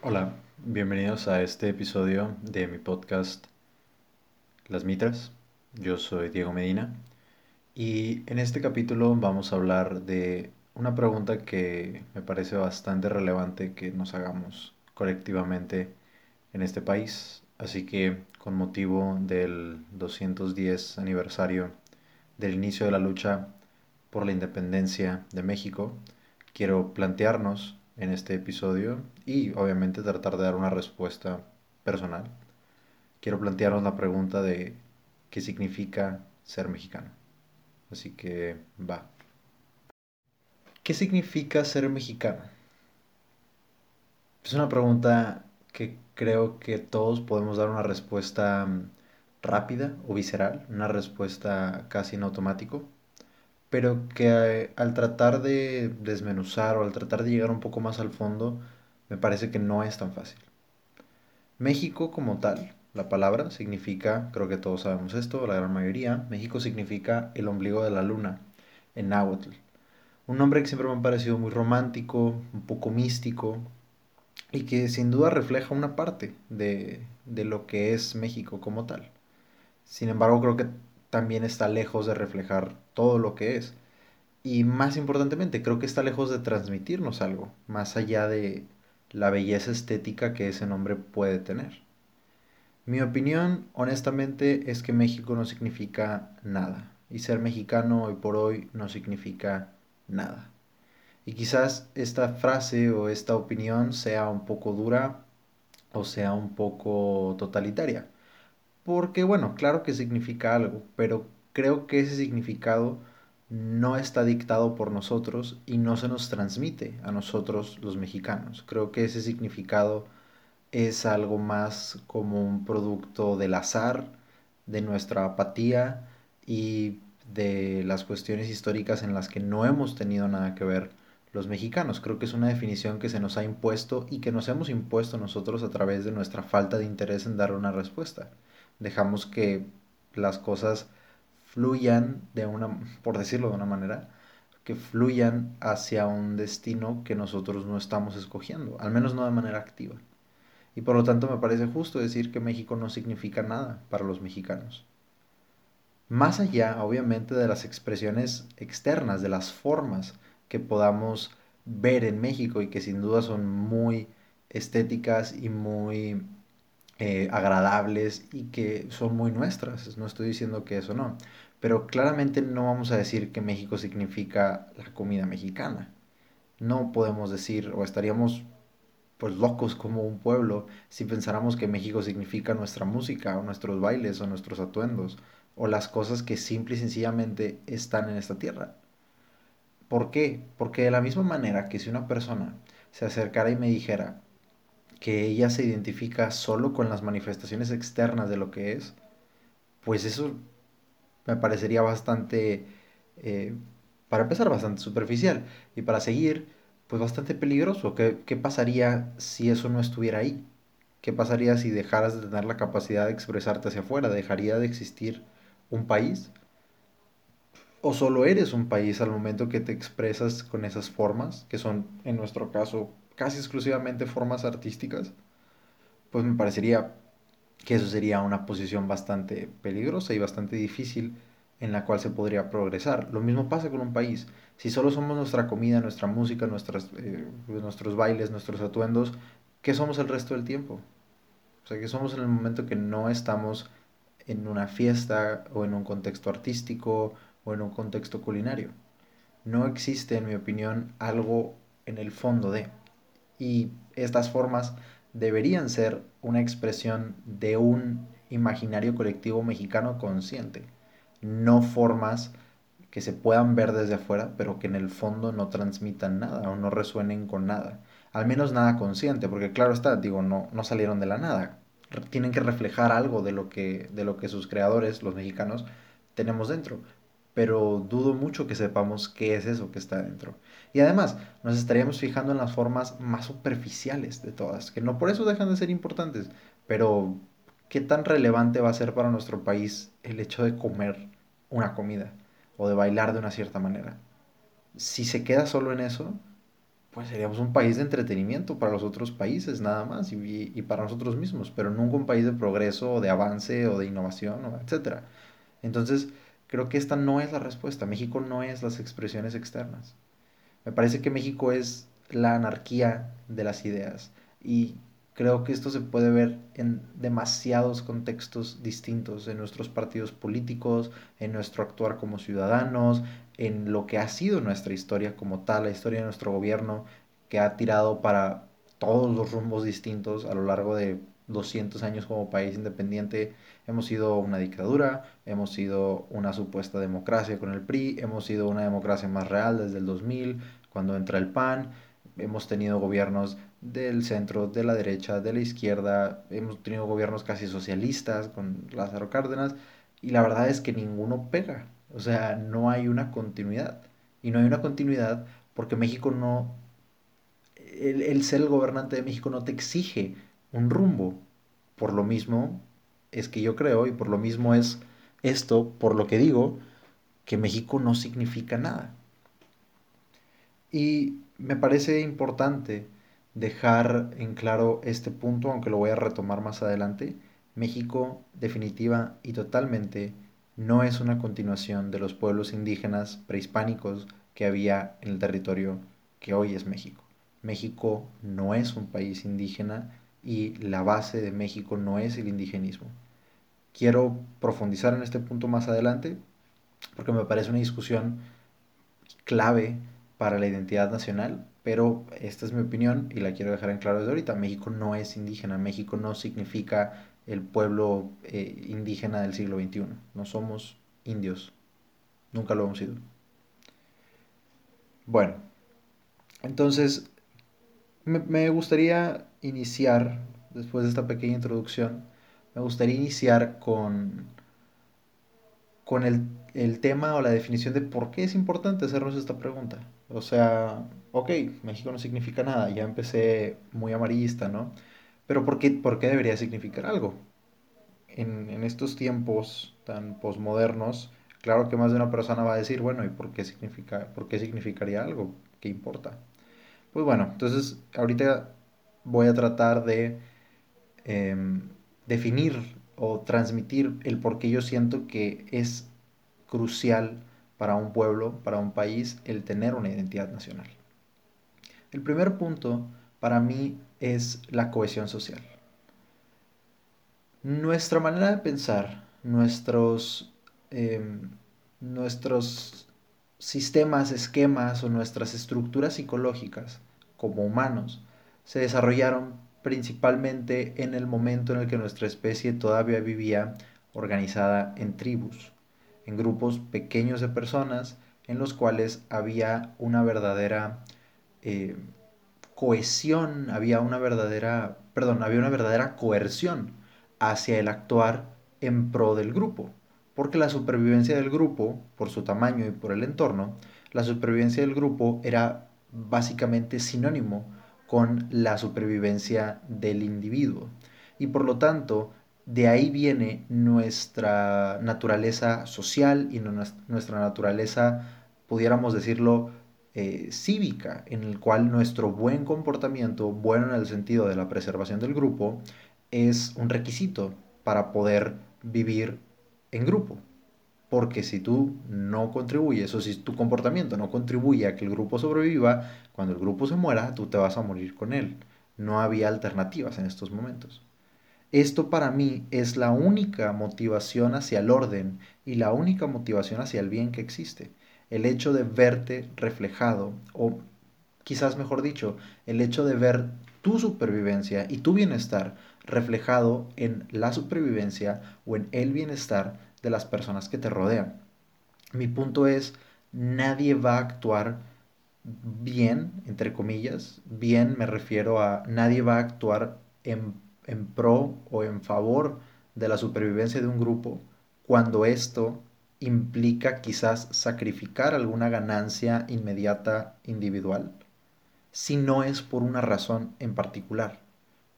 Hola, bienvenidos a este episodio de mi podcast Las Mitras. Yo soy Diego Medina y en este capítulo vamos a hablar de una pregunta que me parece bastante relevante que nos hagamos colectivamente en este país. Así que con motivo del 210 aniversario del inicio de la lucha por la independencia de México, quiero plantearnos en este episodio y obviamente tratar de dar una respuesta personal. Quiero plantearnos la pregunta de qué significa ser mexicano. Así que va. ¿Qué significa ser mexicano? Es una pregunta que creo que todos podemos dar una respuesta mm, rápida o visceral, una respuesta casi en automático pero que al tratar de desmenuzar o al tratar de llegar un poco más al fondo, me parece que no es tan fácil. México como tal, la palabra significa, creo que todos sabemos esto, la gran mayoría, México significa el ombligo de la luna en náhuatl. Un nombre que siempre me ha parecido muy romántico, un poco místico y que sin duda refleja una parte de, de lo que es México como tal. Sin embargo, creo que también está lejos de reflejar todo lo que es. Y más importantemente, creo que está lejos de transmitirnos algo, más allá de la belleza estética que ese nombre puede tener. Mi opinión, honestamente, es que México no significa nada. Y ser mexicano hoy por hoy no significa nada. Y quizás esta frase o esta opinión sea un poco dura o sea un poco totalitaria. Porque bueno, claro que significa algo, pero creo que ese significado no está dictado por nosotros y no se nos transmite a nosotros los mexicanos. Creo que ese significado es algo más como un producto del azar, de nuestra apatía y de las cuestiones históricas en las que no hemos tenido nada que ver los mexicanos. Creo que es una definición que se nos ha impuesto y que nos hemos impuesto nosotros a través de nuestra falta de interés en dar una respuesta dejamos que las cosas fluyan de una, por decirlo de una manera, que fluyan hacia un destino que nosotros no estamos escogiendo, al menos no de manera activa. Y por lo tanto me parece justo decir que México no significa nada para los mexicanos. Más allá, obviamente, de las expresiones externas, de las formas que podamos ver en México y que sin duda son muy estéticas y muy eh, agradables y que son muy nuestras. No estoy diciendo que eso no. Pero claramente no vamos a decir que México significa la comida mexicana. No podemos decir, o estaríamos pues locos como un pueblo si pensáramos que México significa nuestra música o nuestros bailes o nuestros atuendos o las cosas que simple y sencillamente están en esta tierra. ¿Por qué? Porque de la misma manera que si una persona se acercara y me dijera, que ella se identifica solo con las manifestaciones externas de lo que es, pues eso me parecería bastante, eh, para empezar, bastante superficial. Y para seguir, pues bastante peligroso. ¿Qué, ¿Qué pasaría si eso no estuviera ahí? ¿Qué pasaría si dejaras de tener la capacidad de expresarte hacia afuera? ¿Dejaría de existir un país? ¿O solo eres un país al momento que te expresas con esas formas, que son en nuestro caso casi exclusivamente formas artísticas, pues me parecería que eso sería una posición bastante peligrosa y bastante difícil en la cual se podría progresar. Lo mismo pasa con un país. Si solo somos nuestra comida, nuestra música, nuestras, eh, nuestros bailes, nuestros atuendos, ¿qué somos el resto del tiempo? O sea, que somos en el momento que no estamos en una fiesta o en un contexto artístico o en un contexto culinario. No existe, en mi opinión, algo en el fondo de y estas formas deberían ser una expresión de un imaginario colectivo mexicano consciente, no formas que se puedan ver desde afuera, pero que en el fondo no transmitan nada o no resuenen con nada. Al menos nada consciente, porque claro está, digo, no, no salieron de la nada. Tienen que reflejar algo de lo que, de lo que sus creadores, los mexicanos, tenemos dentro pero dudo mucho que sepamos qué es eso que está dentro. Y además, nos estaríamos fijando en las formas más superficiales de todas, que no por eso dejan de ser importantes, pero ¿qué tan relevante va a ser para nuestro país el hecho de comer una comida o de bailar de una cierta manera? Si se queda solo en eso, pues seríamos un país de entretenimiento para los otros países nada más y, y, para nosotros mismos, pero nunca un país de progreso o de avance o de innovación, etc. Entonces, creo que esta no es la respuesta. México no es las expresiones externas. Me parece que México es la anarquía de las ideas y creo que esto se puede ver en demasiados contextos distintos, en nuestros partidos políticos, en nuestro actuar como ciudadanos, en lo que ha sido nuestra historia como tal, la historia de nuestro gobierno, que ha tirado para todos los rumbos distintos a lo largo de 200 años como país independiente. Hemos sido una dictadura, hemos sido una supuesta democracia con el PRI, hemos sido una democracia más real desde el 2000, cuando entra el PAN, hemos tenido gobiernos del centro, de la derecha, de la izquierda, hemos tenido gobiernos casi socialistas con Lázaro Cárdenas, y la verdad es que ninguno pega. O sea, no hay una continuidad. Y no hay una continuidad porque México no... El, ser el gobernante de México no te exige un rumbo. Por lo mismo es que yo creo, y por lo mismo es esto, por lo que digo, que México no significa nada. Y me parece importante dejar en claro este punto, aunque lo voy a retomar más adelante. México definitiva y totalmente no es una continuación de los pueblos indígenas prehispánicos que había en el territorio que hoy es México. México no es un país indígena y la base de México no es el indigenismo. Quiero profundizar en este punto más adelante porque me parece una discusión clave para la identidad nacional, pero esta es mi opinión y la quiero dejar en claro desde ahorita. México no es indígena, México no significa el pueblo eh, indígena del siglo XXI. No somos indios. Nunca lo hemos sido. Bueno, entonces me, gustaría iniciar, después de esta pequeña introducción, me gustaría iniciar con, con el, el tema o la definición de por qué es importante hacernos esta pregunta. O sea, ok, México no significa nada, ya empecé muy amarillista, ¿no? Pero ¿por qué, por qué debería significar algo? En, en estos tiempos tan posmodernos, claro que más de una persona va a decir, bueno, ¿y por qué, significa, por qué significaría algo? ¿Qué importa? Pues bueno, entonces ahorita voy a tratar de em, definir o transmitir el por qué yo siento que es crucial para un pueblo, para un país, el tener una identidad nacional. El primer punto para mí es la cohesión social. Nuestra manera de pensar, nuestros, em, nuestros sistemas, esquemas o nuestras estructuras psicológicas como humanos se desarrollaron principalmente en el momento en el que nuestra especie todavía vivía organizada en tribus, en grupos pequeños de personas en los cuales había una verdadera eh, cohesión, había una verdadera, perdón, había una verdadera coerción hacia el actuar en pro del grupo. Porque la supervivencia del grupo, por su tamaño y por el entorno, la supervivencia del grupo era básicamente sinónimo con la supervivencia del individuo. Y por lo tanto, de ahí viene nuestra naturaleza social y nuestra naturaleza, pudiéramos decirlo, eh, cívica, en el cual nuestro buen comportamiento, bueno en el sentido de la preservación del grupo, es un requisito para poder vivir en grupo. Porque si tú no contribuyes o si tu comportamiento no contribuye a que el grupo sobreviva, cuando el grupo se muera, tú te vas a morir con él. No había alternativas en estos momentos. Esto para mí es la única motivación hacia el orden y la única motivación hacia el bien que existe. El hecho de verte reflejado, o quizás mejor dicho, el hecho de ver tu supervivencia y tu bienestar reflejado en la supervivencia o en el bienestar de las personas que te rodean. Mi punto es, nadie va a actuar bien, entre comillas, bien me refiero a nadie va a actuar en en pro o en favor de la supervivencia de un grupo cuando esto implica quizás sacrificar alguna ganancia inmediata individual, si no es por una razón en particular.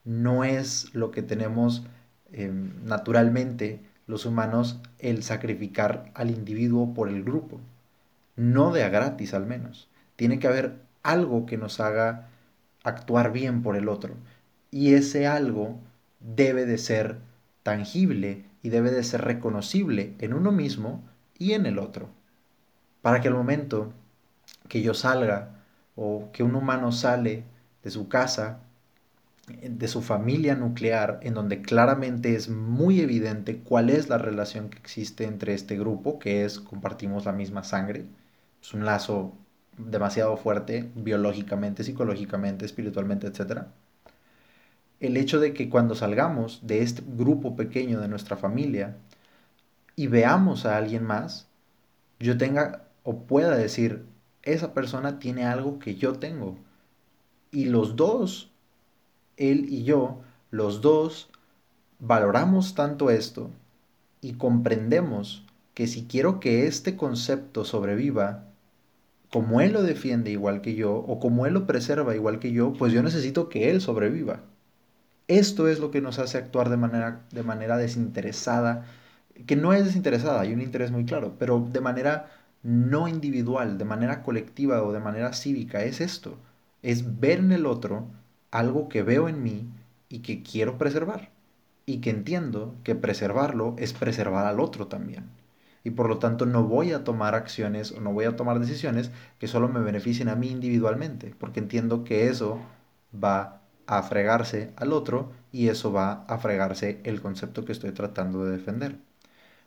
No es lo que tenemos em, naturalmente los humanos el sacrificar al individuo por el grupo. No de a gratis al menos. Tiene que haber algo que nos haga actuar bien por el otro. Y ese algo debe de ser tangible y debe de ser reconocible en uno mismo y en el otro. Para que el momento que yo salga o que un humano sale de su casa, de su familia nuclear, en donde claramente es muy evidente cuál es la relación que existe entre este grupo, que es compartimos la misma sangre, es un lazo demasiado fuerte biológicamente, psicológicamente, espiritualmente, etc. El hecho de que cuando salgamos de este grupo pequeño de nuestra familia y veamos a alguien más, yo tenga o pueda decir, esa persona tiene algo que yo tengo. Y los dos, él y yo, los dos, valoramos tanto esto y comprendemos que si quiero que este concepto sobreviva, como Él lo defiende igual que yo, o como Él lo preserva igual que yo, pues yo necesito que Él sobreviva. Esto es lo que nos hace actuar de manera, de manera desinteresada, que no es desinteresada, hay un interés muy claro, pero de manera no individual, de manera colectiva o de manera cívica, es esto, es ver en el otro algo que veo en mí y que quiero preservar, y que entiendo que preservarlo es preservar al otro también y por lo tanto no voy a tomar acciones o no voy a tomar decisiones que solo me beneficien a mí individualmente, porque entiendo que eso va a fregarse al otro y eso va a fregarse el concepto que estoy tratando de defender.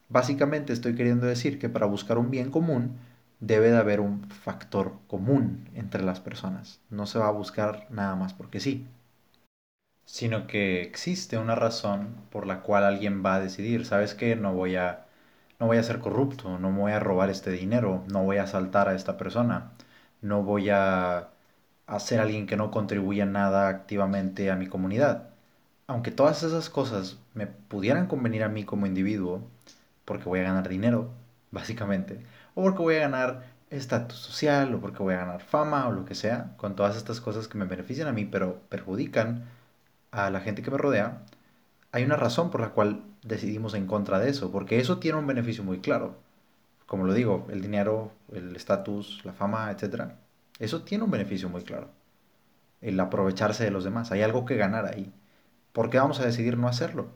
Básicamente estoy queriendo decir que para buscar un bien común debe de haber un factor común entre las personas. No se va a buscar nada más porque sí, sino que existe una razón por la cual alguien va a decidir, ¿sabes qué? No voy a no voy a ser corrupto, no voy a robar este dinero, no voy a asaltar a esta persona, no voy a, ser alguien que no contribuya nada activamente a mi comunidad. Aunque todas esas cosas me pudieran convenir a mí como individuo, porque voy a ganar dinero, básicamente, o porque voy a ganar estatus social, o porque voy a ganar fama, o lo que sea, con todas estas cosas que me benefician a mí, pero perjudican a la gente que me rodea, hay una razón por la cual decidimos en contra de eso, porque eso tiene un beneficio muy claro. Como lo digo, el dinero, el estatus, la fama, etc. Eso tiene un beneficio muy claro. El aprovecharse de los demás. Hay algo que ganar ahí. ¿Por qué vamos a decidir no hacerlo?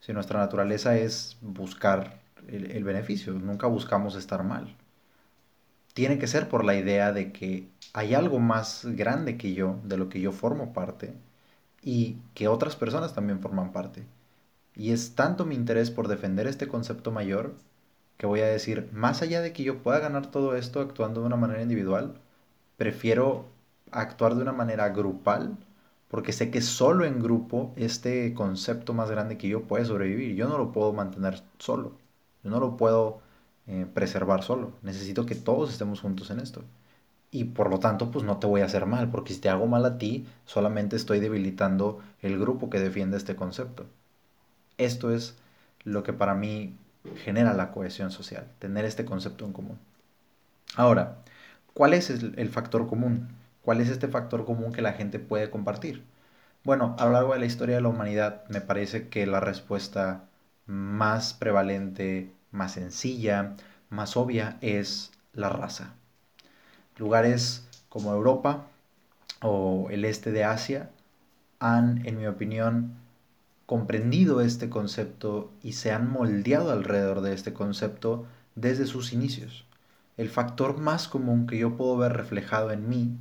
Si nuestra naturaleza es buscar el, el beneficio, nunca buscamos estar mal. Tiene que ser por la idea de que hay algo más grande que yo, de lo que yo formo parte, y que otras personas también forman parte. Y es tanto mi interés por defender este concepto mayor que voy a decir, más allá de que yo pueda ganar todo esto actuando de una manera individual, prefiero actuar de una manera grupal porque sé que solo en grupo este concepto más grande que yo puede sobrevivir. Yo no lo puedo mantener solo, yo no lo puedo eh, preservar solo. Necesito que todos estemos juntos en esto. Y por lo tanto, pues no te voy a hacer mal, porque si te hago mal a ti, solamente estoy debilitando el grupo que defiende este concepto. Esto es lo que para mí genera la cohesión social, tener este concepto en común. Ahora, ¿cuál es el, factor común? ¿Cuál es este factor común que la gente puede compartir? Bueno, a lo largo de la historia de la humanidad me parece que la respuesta más prevalente, más sencilla, más obvia es la raza. Lugares como Europa o el este de Asia han, en mi opinión, comprendido este concepto y se han moldeado alrededor de este concepto desde sus inicios. El factor más común que yo puedo ver reflejado en mí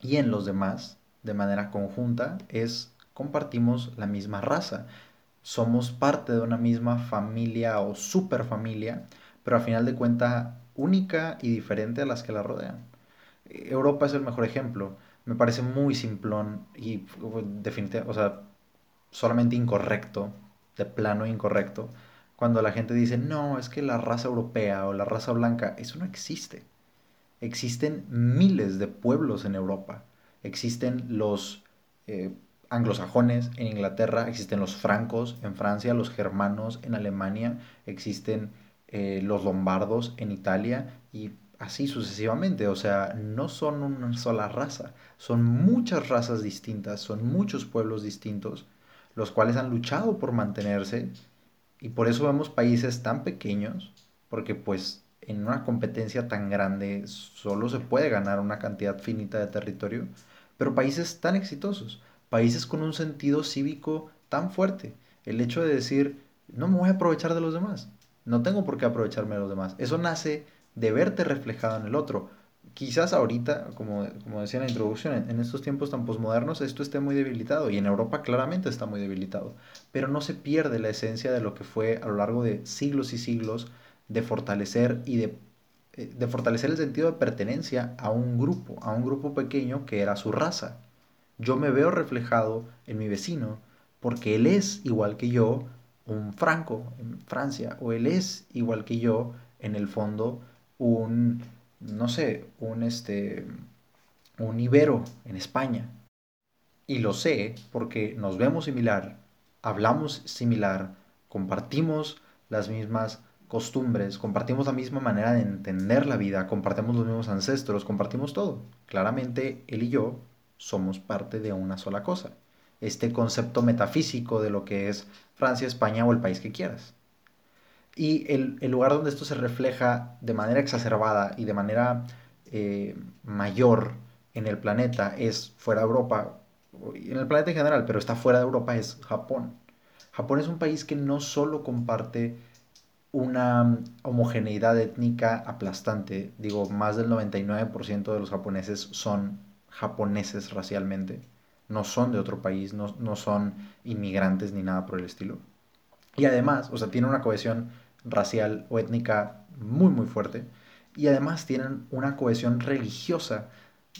y en los demás de manera conjunta es compartimos la misma raza. Somos parte de una misma familia o superfamilia, pero a final de cuenta única y diferente a las que la rodean. Europa es el mejor ejemplo. Me parece muy simplón y definitivamente, o sea, solamente incorrecto, de plano incorrecto, cuando la gente dice, no, es que la raza europea o la raza blanca, eso no existe. Existen miles de pueblos en Europa. Existen los eh, anglosajones en Inglaterra, existen los francos en Francia, los germanos en Alemania, existen eh, los lombardos en Italia y así sucesivamente. O sea, no son una sola raza, son muchas razas distintas, son muchos pueblos distintos los cuales han luchado por mantenerse y por eso vemos países tan pequeños, porque pues en una competencia tan grande solo se puede ganar una cantidad finita de territorio, pero países tan exitosos, países con un sentido cívico tan fuerte, el hecho de decir, no me voy a aprovechar de los demás, no tengo por qué aprovecharme de los demás, eso nace de verte reflejado en el otro. Quizás ahorita, como, como decía en la introducción, en, estos tiempos tan posmodernos esto esté muy debilitado y en Europa claramente está muy debilitado, pero no se pierde la esencia de lo que fue a lo largo de siglos y siglos de fortalecer y de, eh, de fortalecer el sentido de pertenencia a un grupo, a un grupo pequeño que era su raza. Yo me veo reflejado en mi vecino porque él es igual que yo, un franco en Francia, o él es igual que yo, en el fondo, un, no sé, un, este, un ibero en España. Y lo sé porque nos vemos similar, hablamos similar, compartimos las mismas costumbres, compartimos la misma manera de entender la vida, compartimos los mismos ancestros, compartimos todo. Claramente, él y yo somos parte de una sola cosa. Este concepto metafísico de lo que es Francia, España o el país que quieras. Y el, lugar donde esto se refleja de manera exacerbada y de manera eh, mayor en el planeta es fuera de Europa, en el planeta en general, pero está fuera de Europa, es Japón. Japón es un país que no solo comparte una homogeneidad étnica aplastante. Digo, más del 99% de los japoneses son japoneses racialmente. No son de otro país, no, no, son inmigrantes ni nada por el estilo. Y además, o sea, tienen una cohesión racial o étnica muy, muy fuerte. Y además tienen una cohesión religiosa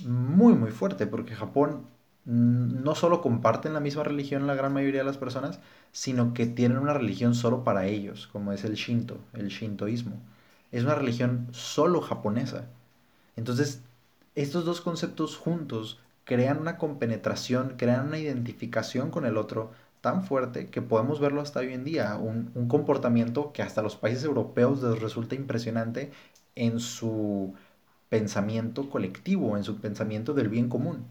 muy, muy fuerte, porque Japón no solo comparten la misma religión la gran mayoría de las personas, sino que tienen una religión solo para ellos, como es el Shinto, el Shintoísmo. Es una religión solo japonesa. Entonces, estos dos conceptos juntos crean una compenetración, crean una identificación con el otro tan fuerte que podemos verlo hasta hoy en día, un, un comportamiento que hasta los países europeos les resulta impresionante en su pensamiento colectivo, en su pensamiento del bien común.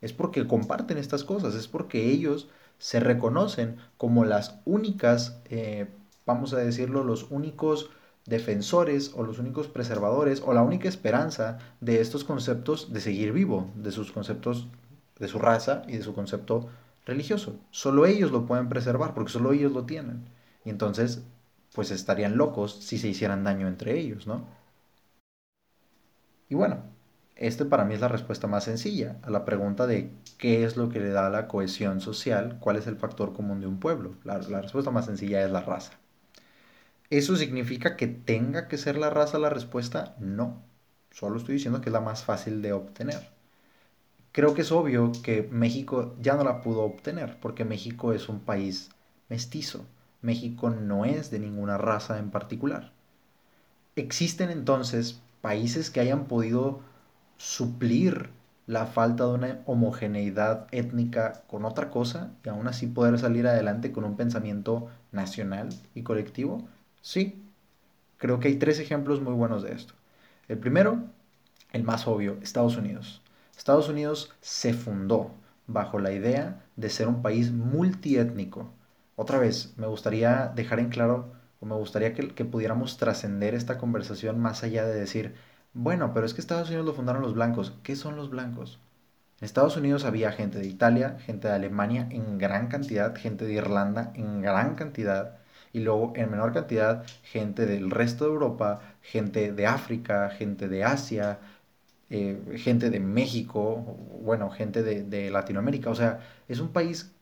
Es porque comparten estas cosas, es porque ellos se reconocen como las únicas, eh, vamos a decirlo, los únicos defensores o los únicos preservadores o la única esperanza de estos conceptos de seguir vivo, de sus conceptos de su raza y de su concepto religioso. Solo ellos lo pueden preservar porque solo ellos lo tienen. Y entonces, pues estarían locos si se hicieran daño entre ellos, ¿no? Y bueno, este para mí es la respuesta más sencilla a la pregunta de qué es lo que le da la cohesión social, cuál es el factor común de un pueblo. La, respuesta más sencilla es la raza. ¿Eso significa que tenga que ser la raza la respuesta? No. Solo estoy diciendo que es la más fácil de obtener. Creo que es obvio que México ya no la pudo obtener porque México es un país mestizo. México no es de ninguna raza en particular. Existen entonces países que hayan podido suplir la falta de una homogeneidad étnica con otra cosa y aún así poder salir adelante con un pensamiento nacional y colectivo? Sí, creo que hay tres ejemplos muy buenos de esto. El primero, el más obvio, Estados Unidos. Estados Unidos se fundó bajo la idea de ser un país multiétnico. Otra vez, me gustaría dejar en claro, o me gustaría que, que pudiéramos trascender esta conversación más allá de decir, bueno, pero es que Estados Unidos lo fundaron los blancos. ¿Qué son los blancos? En Estados Unidos había gente de Italia, gente de Alemania en gran cantidad, gente de Irlanda en gran cantidad, y luego en menor cantidad gente del resto de Europa, gente de África, gente de Asia, eh, gente de México, bueno, gente de, de Latinoamérica. O sea, es un país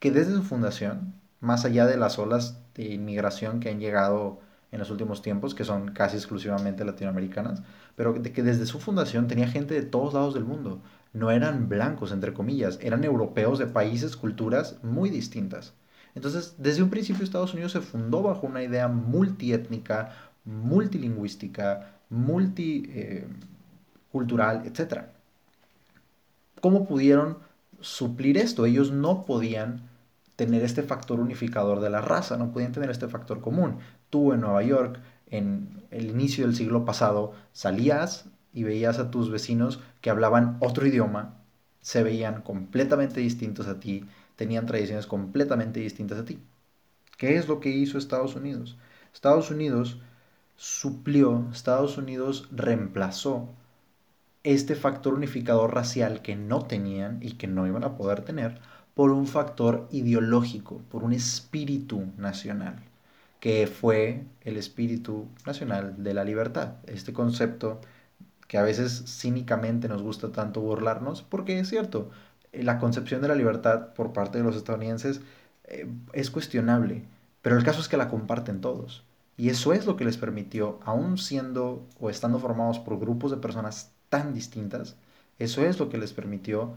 que desde su fundación, más allá de las olas de inmigración que han llegado en los últimos tiempos, que son casi exclusivamente latinoamericanas, pero que desde su fundación tenía gente de todos lados del mundo. No eran blancos, entre comillas, eran europeos de países, culturas muy distintas. Entonces, desde un principio Estados Unidos se fundó bajo una idea multiétnica, multilingüística, multicultural, etc. ¿Cómo pudieron suplir esto? Ellos no podían tener este factor unificador de la raza, no podían tener este factor común tú en Nueva York, en el inicio del siglo pasado, salías y veías a tus vecinos que hablaban otro idioma, se veían completamente distintos a ti, tenían tradiciones completamente distintas a ti. ¿Qué es lo que hizo Estados Unidos? Estados Unidos suplió, Estados Unidos reemplazó este factor unificador racial que no tenían y que no iban a poder tener por un factor ideológico, por un espíritu nacional, que fue el espíritu nacional de la libertad. Este concepto que a veces cínicamente nos gusta tanto burlarnos, porque es cierto, la concepción de la libertad por parte de los estadounidenses eh, es cuestionable, pero el caso es que la comparten todos. Y eso es lo que les permitió, aún siendo o estando formados por grupos de personas tan distintas, eso es lo que les permitió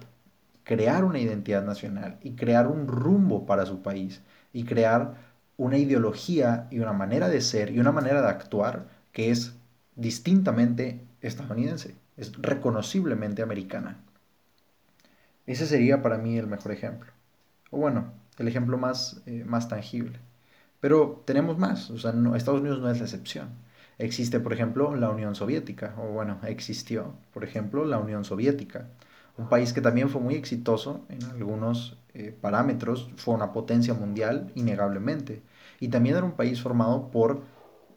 crear una identidad nacional y crear un rumbo para su país y crear una ideología y una manera de ser y una manera de actuar que es distintamente estadounidense, es reconociblemente americana. Ese sería para mí el mejor ejemplo. O bueno, el ejemplo más, eh, más tangible. Pero tenemos más, o sea, Estados Unidos no es la excepción. Existe, por ejemplo, la Unión Soviética, o bueno, existió, por ejemplo, la Unión Soviética, un país que también fue muy exitoso en algunos eh, parámetros, fue una potencia mundial, innegablemente, y también era un país formado por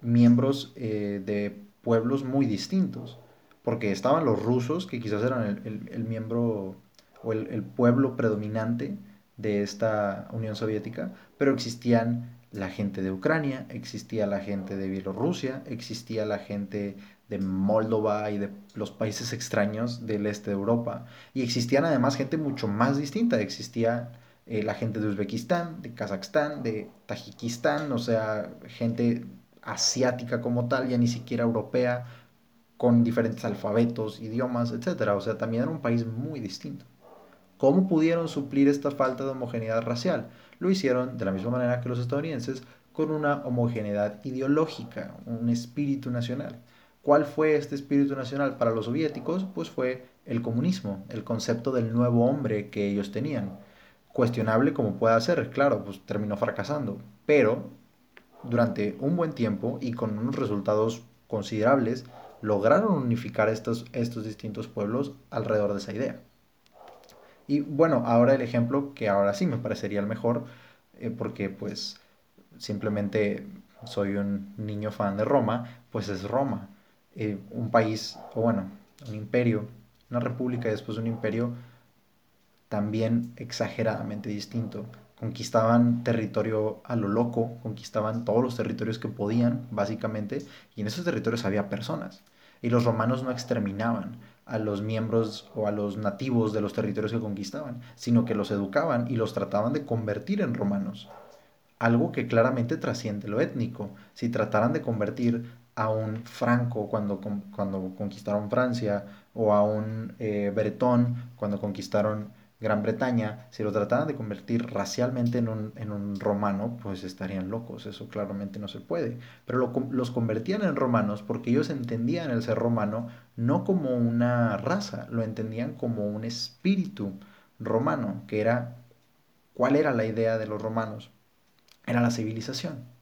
miembros eh, de pueblos muy distintos, porque estaban los rusos, que quizás eran el, miembro o el, pueblo predominante de esta Unión Soviética, pero existían la gente de Ucrania, existía la gente de Bielorrusia, existía la gente de Moldova y de los países extraños del este de Europa. Y existían además gente mucho más distinta. Existía eh, la gente de Uzbekistán, de Kazajstán, de Tajikistán, o sea, gente asiática como tal, ya ni siquiera europea, con diferentes alfabetos, idiomas, etc. O sea, también era un país muy distinto. ¿Cómo pudieron suplir esta falta de homogeneidad racial? Lo hicieron de la misma manera que los estadounidenses, con una homogeneidad ideológica, un espíritu nacional. ¿Cuál fue este espíritu nacional para los soviéticos? Pues fue el comunismo, el concepto del nuevo hombre que ellos tenían. Cuestionable como pueda ser, claro, pues terminó fracasando, pero durante un buen tiempo y con unos resultados considerables, lograron unificar estos, estos distintos pueblos alrededor de esa idea. Y bueno, ahora el ejemplo que ahora sí me parecería el mejor, eh, porque pues simplemente soy un niño fan de Roma, pues es Roma. Eh, un país, o bueno, un imperio, una república y después un imperio también exageradamente distinto. Conquistaban territorio a lo loco, conquistaban todos los territorios que podían, básicamente, y en esos territorios había personas. Y los romanos no exterminaban a los miembros o a los nativos de los territorios que conquistaban, sino que los educaban y los trataban de convertir en romanos. Algo que claramente trasciende lo étnico. Si trataran de convertir a un franco cuando, cuando conquistaron Francia o a un eh, bretón cuando conquistaron Gran Bretaña, si lo trataran de convertir racialmente en un, romano, pues estarían locos, eso claramente no se puede. Pero los convertían en romanos porque ellos entendían el ser romano no como una raza, lo entendían como un espíritu romano, que era, ¿cuál era la idea de los romanos? Era la civilización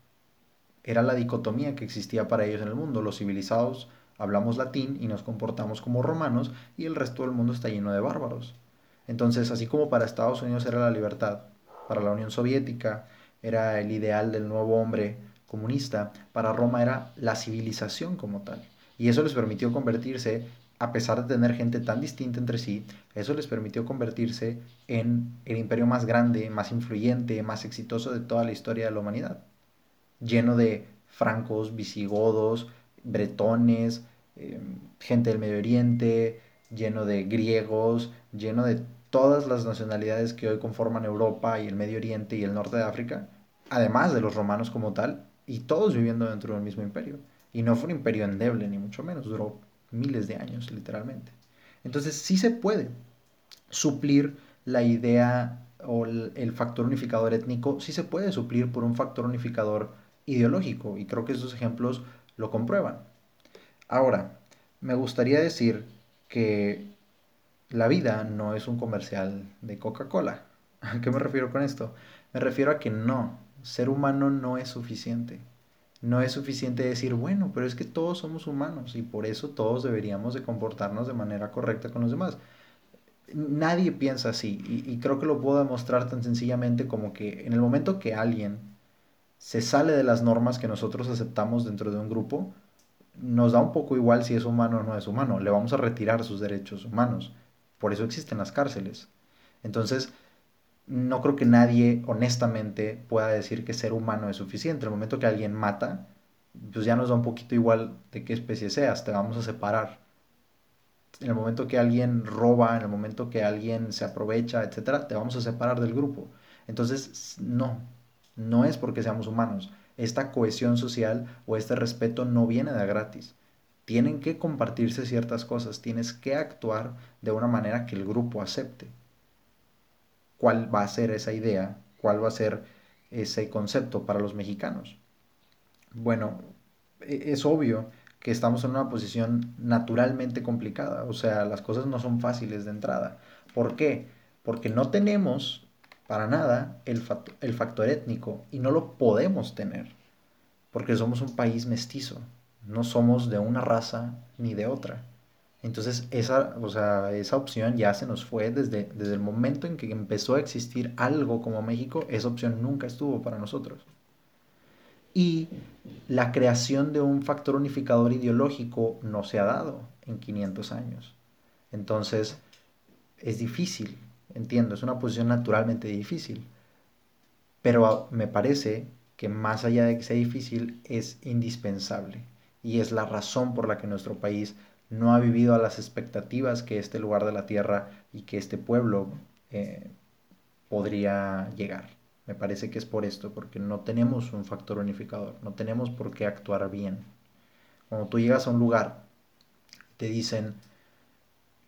era la dicotomía que existía para ellos en el mundo. Los civilizados hablamos latín y nos comportamos como romanos y el resto del mundo está lleno de bárbaros. Entonces, así como para Estados Unidos era la libertad, para la Unión Soviética era el ideal del nuevo hombre comunista, para Roma era la civilización como tal. Y eso les permitió convertirse, a pesar de tener gente tan distinta entre sí, eso les permitió convertirse en el imperio más grande, más influyente, más exitoso de toda la historia de la humanidad lleno de francos, visigodos, bretones, em, gente del Medio Oriente, lleno de griegos, lleno de todas las nacionalidades que hoy conforman Europa y el Medio Oriente y el norte de África, además de los romanos como tal, y todos viviendo dentro del mismo imperio. Y no fue un imperio endeble, ni mucho menos, duró miles de años, literalmente. Entonces sí se puede suplir la idea o el factor unificador étnico, sí se puede suplir por un factor unificador ideológico y creo que esos ejemplos lo comprueban. Ahora, me gustaría decir que la vida no es un comercial de Coca-Cola. ¿A qué me refiero con esto? Me refiero a que no, ser humano no es suficiente. No es suficiente decir, bueno, pero es que todos somos humanos y por eso todos deberíamos de comportarnos de manera correcta con los demás. Nadie piensa así y, y creo que lo puedo demostrar tan sencillamente como que en el momento que alguien se sale de las normas que nosotros aceptamos dentro de un grupo, nos da un poco igual si es humano o no es humano, le vamos a retirar sus derechos humanos. Por eso existen las cárceles. Entonces, no creo que nadie honestamente pueda decir que ser humano es suficiente. En el momento que alguien mata, pues ya nos da un poquito igual de qué especie seas, te vamos a separar. En el momento que alguien roba, en el momento que alguien se aprovecha, etcétera, te vamos a separar del grupo. Entonces, no, no es porque seamos humanos. Esta cohesión social o este respeto no viene de gratis. Tienen que compartirse ciertas cosas, tienes que actuar de una manera que el grupo acepte. ¿Cuál va a ser esa idea? ¿Cuál va a ser ese concepto para los mexicanos? Bueno, e, es obvio que estamos en una posición naturalmente complicada, o sea, las cosas no son fáciles de entrada. ¿Por qué? Porque no tenemos para nada el, el factor étnico y no lo podemos tener, porque somos un país mestizo, no somos de una raza ni de otra. Entonces esa, o sea, esa opción ya se nos fue desde, desde el momento en que empezó a existir algo como México, esa opción nunca estuvo para nosotros. Y la creación de un factor unificador ideológico no se ha dado en 500 años. Entonces, es difícil, entiendo, es una posición naturalmente difícil. Pero me parece que más allá de que sea difícil, es indispensable. Y es la razón por la que nuestro país no ha vivido a las expectativas que este lugar de la tierra y que este pueblo eh, podría llegar. Me parece que es por esto, porque no tenemos un factor unificador, no tenemos por qué actuar bien. Cuando tú llegas a un lugar, te dicen,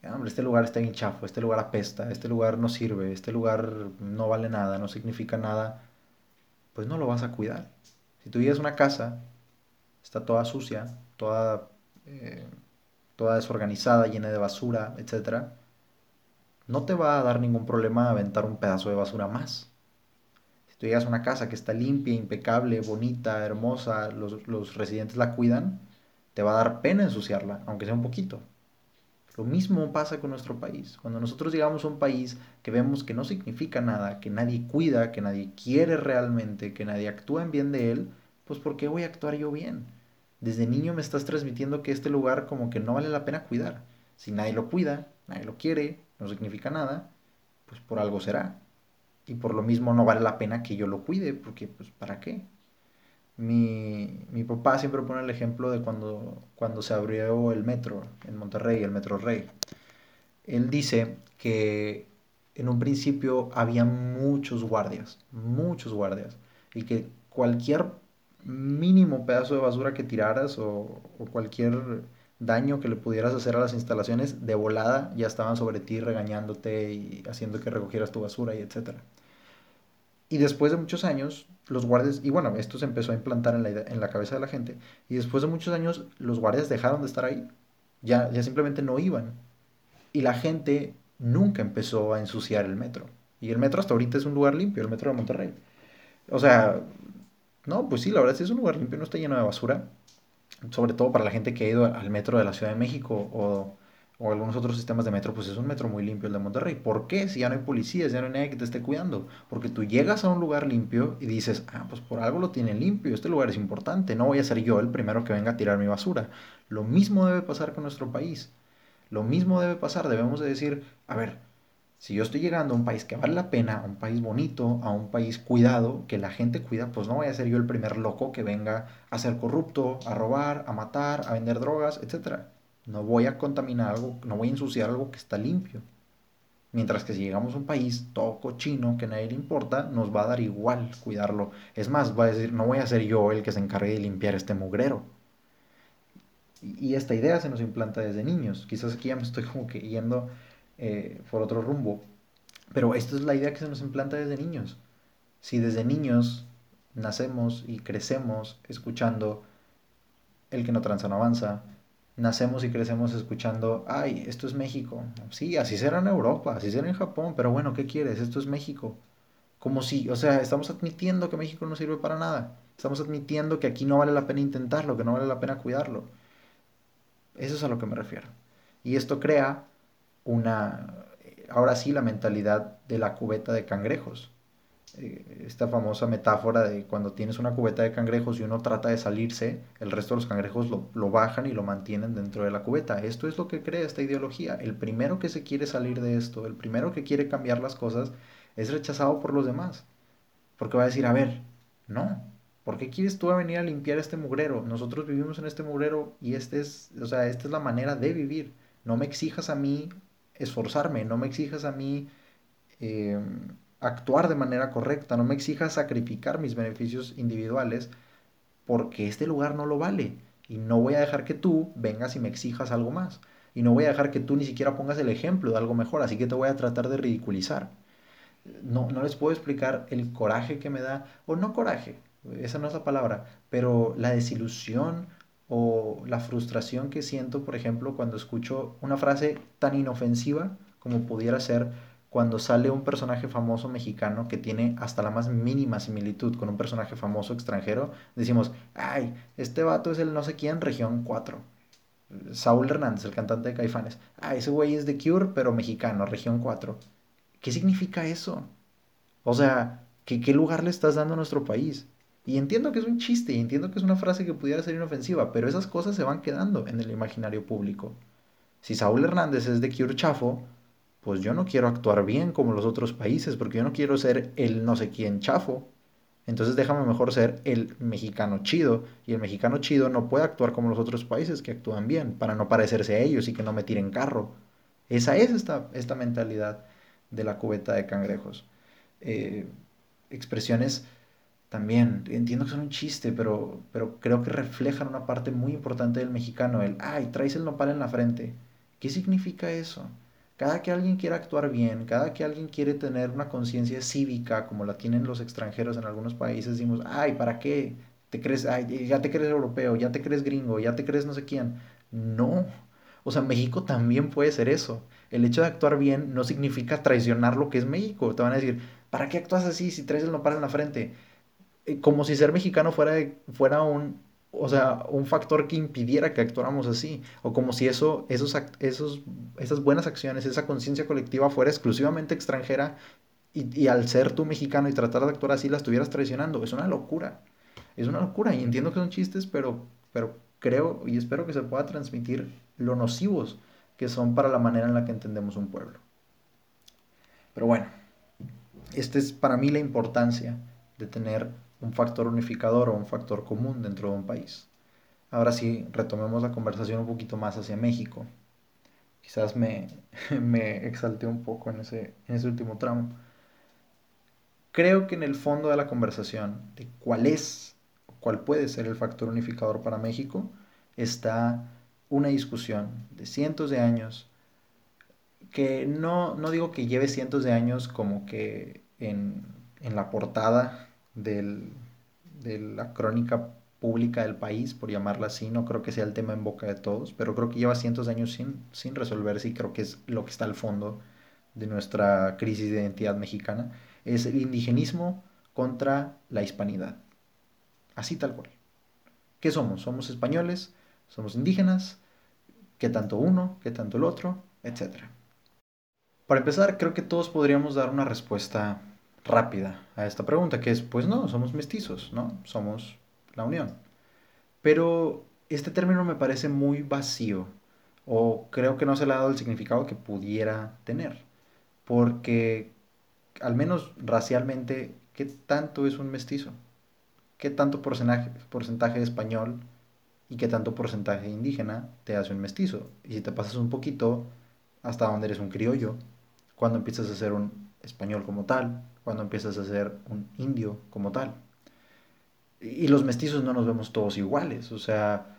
hombre, este lugar está bien chafo, este lugar apesta, este lugar no sirve, este lugar no vale nada, no significa nada, pues no lo vas a cuidar. Si tú llegas a una casa, está toda sucia, toda, eh, toda desorganizada, llena de basura, etc., no te va a dar ningún problema aventar un pedazo de basura más tú llegas a una casa que está limpia, impecable, bonita, hermosa, los, residentes la cuidan, te va a dar pena ensuciarla, aunque sea un poquito. Lo mismo pasa con nuestro país. Cuando nosotros llegamos a un país que vemos que no significa nada, que nadie cuida, que nadie quiere realmente, que nadie actúa en bien de él, pues ¿por qué voy a actuar yo bien? Desde niño me estás transmitiendo que este lugar como que no vale la pena cuidar. Si nadie lo cuida, nadie lo quiere, no significa nada, pues por algo será y por lo mismo no vale la pena que yo lo cuide, porque pues ¿para qué? Mi, mi papá siempre pone el ejemplo de cuando, cuando se abrió el metro en Monterrey, el Metro Rey. Él dice que en un principio había muchos guardias, muchos guardias, y que cualquier mínimo pedazo de basura que tiraras o, cualquier daño que le pudieras hacer a las instalaciones, de volada ya estaban sobre ti regañándote y haciendo que recogieras tu basura y etcétera. Y después de muchos años, los guardias, y bueno, esto se empezó a implantar en la, en la cabeza de la gente, y después de muchos años los guardias dejaron de estar ahí, ya, ya simplemente no iban. Y la gente nunca empezó a ensuciar el metro. Y el metro hasta ahorita es un lugar limpio, el metro de Monterrey. O sea, no, pues sí, la verdad sí es un lugar limpio, no está lleno de basura sobre todo para la gente que ha ido al metro de la Ciudad de México o, o algunos otros sistemas de metro, pues es un metro muy limpio el de Monterrey. ¿Por qué? Si ya no hay policías, ya no hay nadie que te esté cuidando. Porque tú llegas a un lugar limpio y dices, ah, pues por algo lo tienen limpio, este lugar es importante, no voy a ser yo el primero que venga a tirar mi basura. Lo mismo debe pasar con nuestro país. Lo mismo debe pasar, debemos de decir, a ver, si yo estoy llegando a un país que vale la pena, a un país bonito, a un país cuidado, que la gente cuida, pues no voy a ser yo el primer loco que venga a ser corrupto, a robar, a matar, a vender drogas, etc. No voy a contaminar algo, no voy a ensuciar algo que está limpio. Mientras que si llegamos a un país todo cochino, que nadie le importa, nos va a dar igual cuidarlo. Es más, va a decir, no voy a ser yo el que se encargue de limpiar este mugrero. Y esta idea se nos implanta desde niños. Quizás aquí ya me estoy como que yendo eh, por otro rumbo. Pero esta es la idea que se nos implanta desde niños. Si desde niños nacemos y crecemos escuchando el que no tranza no avanza, nacemos y crecemos escuchando, ay, esto es México. Sí, así será en Europa, así será en Japón, pero bueno, ¿qué quieres? Esto es México. Como si, o sea, estamos admitiendo que México no sirve para nada. Estamos admitiendo que aquí no vale la pena intentarlo, que no vale la pena cuidarlo. Eso es a lo que me refiero. Y esto crea una, ahora sí, la mentalidad de la cubeta de cangrejos. eh, esta famosa metáfora de cuando tienes una cubeta de cangrejos y uno trata de salirse, el resto de los cangrejos lo, lo, bajan y lo mantienen dentro de la cubeta. Esto es lo que crea esta ideología. El primero que se quiere salir de esto, el primero que quiere cambiar las cosas, es rechazado por los demás. Porque va a decir, a ver, no, ¿por qué quieres tú venir a limpiar este mugrero? Nosotros vivimos en este mugrero y este es, o sea, esta es la manera de vivir. No me exijas a mí esforzarme, no me exijas a mí eh, actuar de manera correcta, no me exijas sacrificar mis beneficios individuales porque este lugar no lo vale. Y no voy a dejar que tú vengas y me exijas algo más. Y no voy a dejar que tú ni siquiera pongas el ejemplo de algo mejor, así que te voy a tratar de ridiculizar. No, no les puedo explicar el coraje que me da, o no coraje, esa no es la palabra, pero la desilusión o la frustración que siento, por ejemplo, cuando escucho una frase tan inofensiva como pudiera ser cuando sale un personaje famoso mexicano que tiene hasta la más mínima similitud con un personaje famoso extranjero, decimos, ay, este vato es el no sé quién, región 4. Saúl Hernández, el cantante de Caifanes. Ah, ese güey es de Cure, pero mexicano, región 4. ¿Qué significa eso? O sea, ¿qué, ¿qué lugar le estás dando a nuestro país? Y entiendo que es un chiste y entiendo que es una frase que pudiera ser inofensiva, pero esas cosas se van quedando en el imaginario público. Si Saúl Hernández es de Cure Chafo, pues yo no quiero actuar bien como los otros países, porque yo no quiero ser el no sé quién chafo. Entonces déjame mejor ser el mexicano chido. Y el mexicano chido no puede actuar como los otros países que actúan bien, para no parecerse a ellos y que no me tiren carro. Esa es esta, esta mentalidad de la cubeta de cangrejos. Eh, expresiones también, entiendo que son un chiste, pero, pero creo que reflejan una parte muy importante del mexicano, el, ay, traes el nopal en la frente. ¿Qué significa eso? Cada que alguien quiere actuar bien, cada que alguien quiere tener una conciencia cívica como la tienen los extranjeros en algunos países, decimos, ay, ¿para qué? ¿Te crees, ay, ya te crees europeo, ya te crees gringo, ya te crees no sé quién? No. O sea, México también puede ser eso. El hecho de actuar bien no significa traicionar lo que es México. Te van a decir, ¿para qué actúas así si traes el nopal en la frente? Eh, como si ser mexicano fuera, fuera un, o sea, un factor que impidiera que actuáramos así, o como si eso, esos, esos, esas buenas acciones, esa conciencia colectiva fuera exclusivamente extranjera y, y, al ser tú mexicano y tratar de actuar así la estuvieras traicionando. Es una locura, es una locura y entiendo que son chistes, pero, pero creo y espero que se pueda transmitir lo nocivos que son para la manera en la que entendemos un pueblo. Pero bueno, esta es para mí la importancia de tener un factor unificador o un factor común dentro de un país. Ahora sí, retomemos la conversación un poquito más hacia México. Quizás me, me exalté un poco en ese, en ese último tramo. Creo que en el fondo de la conversación de cuál es, cuál puede ser el factor unificador para México, está una discusión de cientos de años que no, no digo que lleve cientos de años como que en, en la portada del, de la crónica pública del país, por llamarla así, no creo que sea el tema en boca de todos, pero creo que lleva cientos de años sin, sin resolverse y creo que es lo que está al fondo de nuestra crisis de identidad mexicana, es el indigenismo contra la hispanidad. Así tal cual. ¿Qué somos? ¿Somos españoles? ¿Somos indígenas? ¿Qué tanto uno? ¿Qué tanto el otro? Etcétera. Para empezar, creo que todos podríamos dar una respuesta rápida a esta pregunta, que es, pues no, somos mestizos, ¿no? Somos la unión. Pero este término me parece muy vacío, o creo que no se le ha dado el significado que pudiera tener, porque al menos racialmente, ¿qué tanto es un mestizo? ¿Qué tanto porcentaje, porcentaje de español y qué tanto porcentaje indígena te hace un mestizo? Y si te pasas un poquito, hasta dónde eres un criollo, cuando empiezas a ser un español como tal, cuando empiezas a ser un indio como tal. Y los mestizos no nos vemos todos iguales, o sea,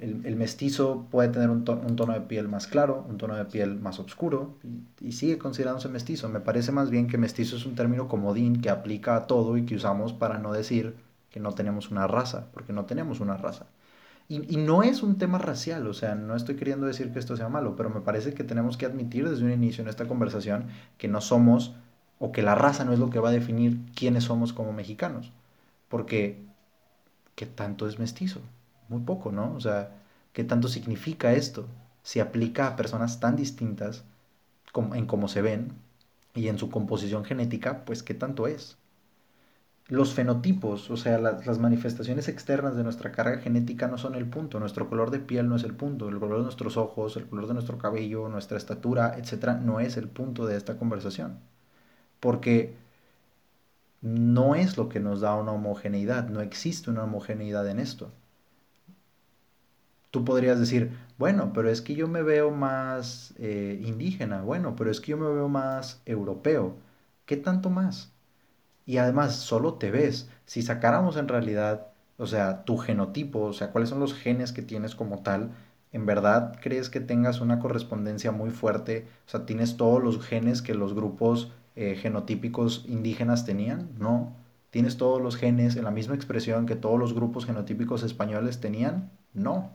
el, mestizo puede tener un, tono de piel más claro, un tono de piel más oscuro, y, sigue considerándose mestizo. Me parece más bien que mestizo es un término comodín que aplica a todo y que usamos para no decir que no tenemos una raza, porque no tenemos una raza. Y, y, no es un tema racial, o sea, no estoy queriendo decir que esto sea malo, pero me parece que tenemos que admitir desde un inicio en esta conversación que no somos o que la raza no es lo que va a definir quiénes somos como mexicanos. Porque, ¿qué tanto es mestizo? Muy poco, ¿no? O sea, ¿qué tanto significa esto? Se aplica a personas tan distintas en cómo se ven y en su composición genética, pues ¿qué tanto es? los fenotipos, o sea, las manifestaciones externas de nuestra carga genética no son el punto, nuestro color de piel no es el punto, el color de nuestros ojos, el color de nuestro cabello, nuestra estatura, etcétera, no es el punto de esta conversación. Porque no es lo que nos da una homogeneidad, no existe una homogeneidad en esto. Tú podrías decir, bueno, pero es que yo me veo más eh, indígena, bueno, pero es que yo me veo más europeo. ¿Qué tanto más? Y además, solo te ves. Si sacáramos en realidad, o sea, tu genotipo, o sea, cuáles son los genes que tienes como tal, ¿en verdad crees que tengas una correspondencia muy fuerte? O sea, ¿tienes todos los genes que los grupos eh, genotípicos indígenas tenían? No. ¿Tienes todos los genes en la misma expresión que todos los grupos genotípicos españoles tenían? No.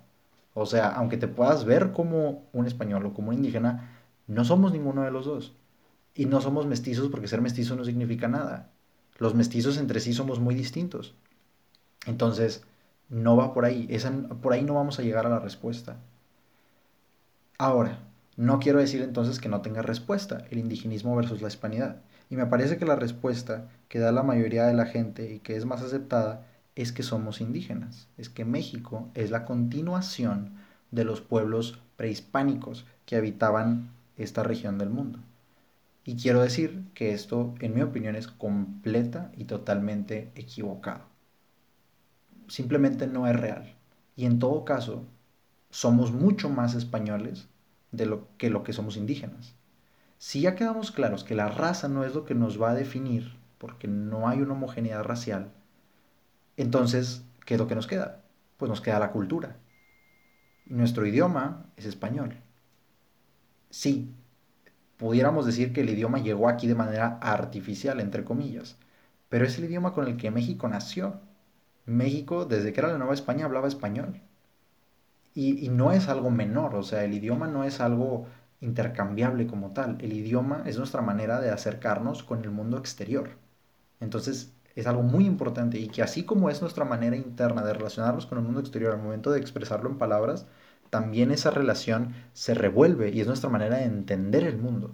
O sea, aunque te puedas ver como un español o como un indígena, no somos ninguno de los dos. Y no somos mestizos porque ser mestizo no significa nada. Los mestizos entre sí somos muy distintos. Entonces, no va por ahí. por ahí no vamos a llegar a la respuesta. Ahora, no quiero decir entonces que no tenga respuesta el indigenismo versus la hispanidad. Y me parece que la respuesta que da la mayoría de la gente y que es más aceptada es que somos indígenas. Es que México es la continuación de los pueblos prehispánicos que habitaban esta región del mundo. Y quiero decir que esto, en mi opinión, es completa y totalmente equivocado. Simplemente no es real. Y en todo caso, somos mucho más españoles de lo que lo que somos indígenas. Si ya quedamos claros que la raza no es lo que nos va a definir, porque no hay una homogeneidad racial, entonces, ¿qué es lo que nos queda? Pues nos queda la cultura. nuestro idioma es español. Sí, pudiéramos decir que el idioma llegó aquí de manera artificial, entre comillas, pero es el idioma con el que México nació. México, desde que era la Nueva España, hablaba español. Y, no es algo menor, o sea, el idioma no es algo intercambiable como tal. El idioma es nuestra manera de acercarnos con el mundo exterior. Entonces, es algo muy importante y que así como es nuestra manera interna de relacionarnos con el mundo exterior al momento de expresarlo en palabras, también esa relación se revuelve y es nuestra manera de entender el mundo.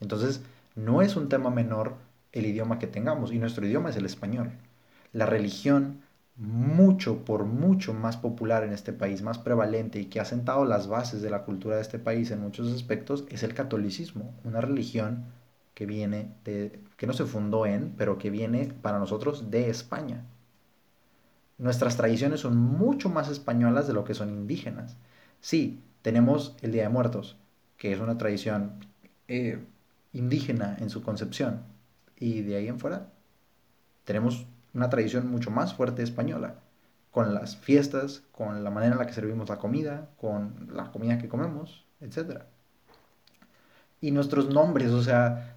Entonces, no es un tema menor el idioma que tengamos y nuestro idioma es el español. La religión, mucho por mucho más popular en este país, más prevalente y que ha sentado las bases de la cultura de este país en muchos aspectos, es el catolicismo, una religión que viene de, que no se fundó en, pero que viene para nosotros de España. Nuestras tradiciones son mucho más españolas de lo que son indígenas. Sí, tenemos el Día de Muertos, que es una tradición eh, indígena en su concepción, y de ahí en fuera tenemos una tradición mucho más fuerte española, con las fiestas, con la manera en la que servimos la comida, con la comida que comemos, etc. Y nuestros nombres, o sea,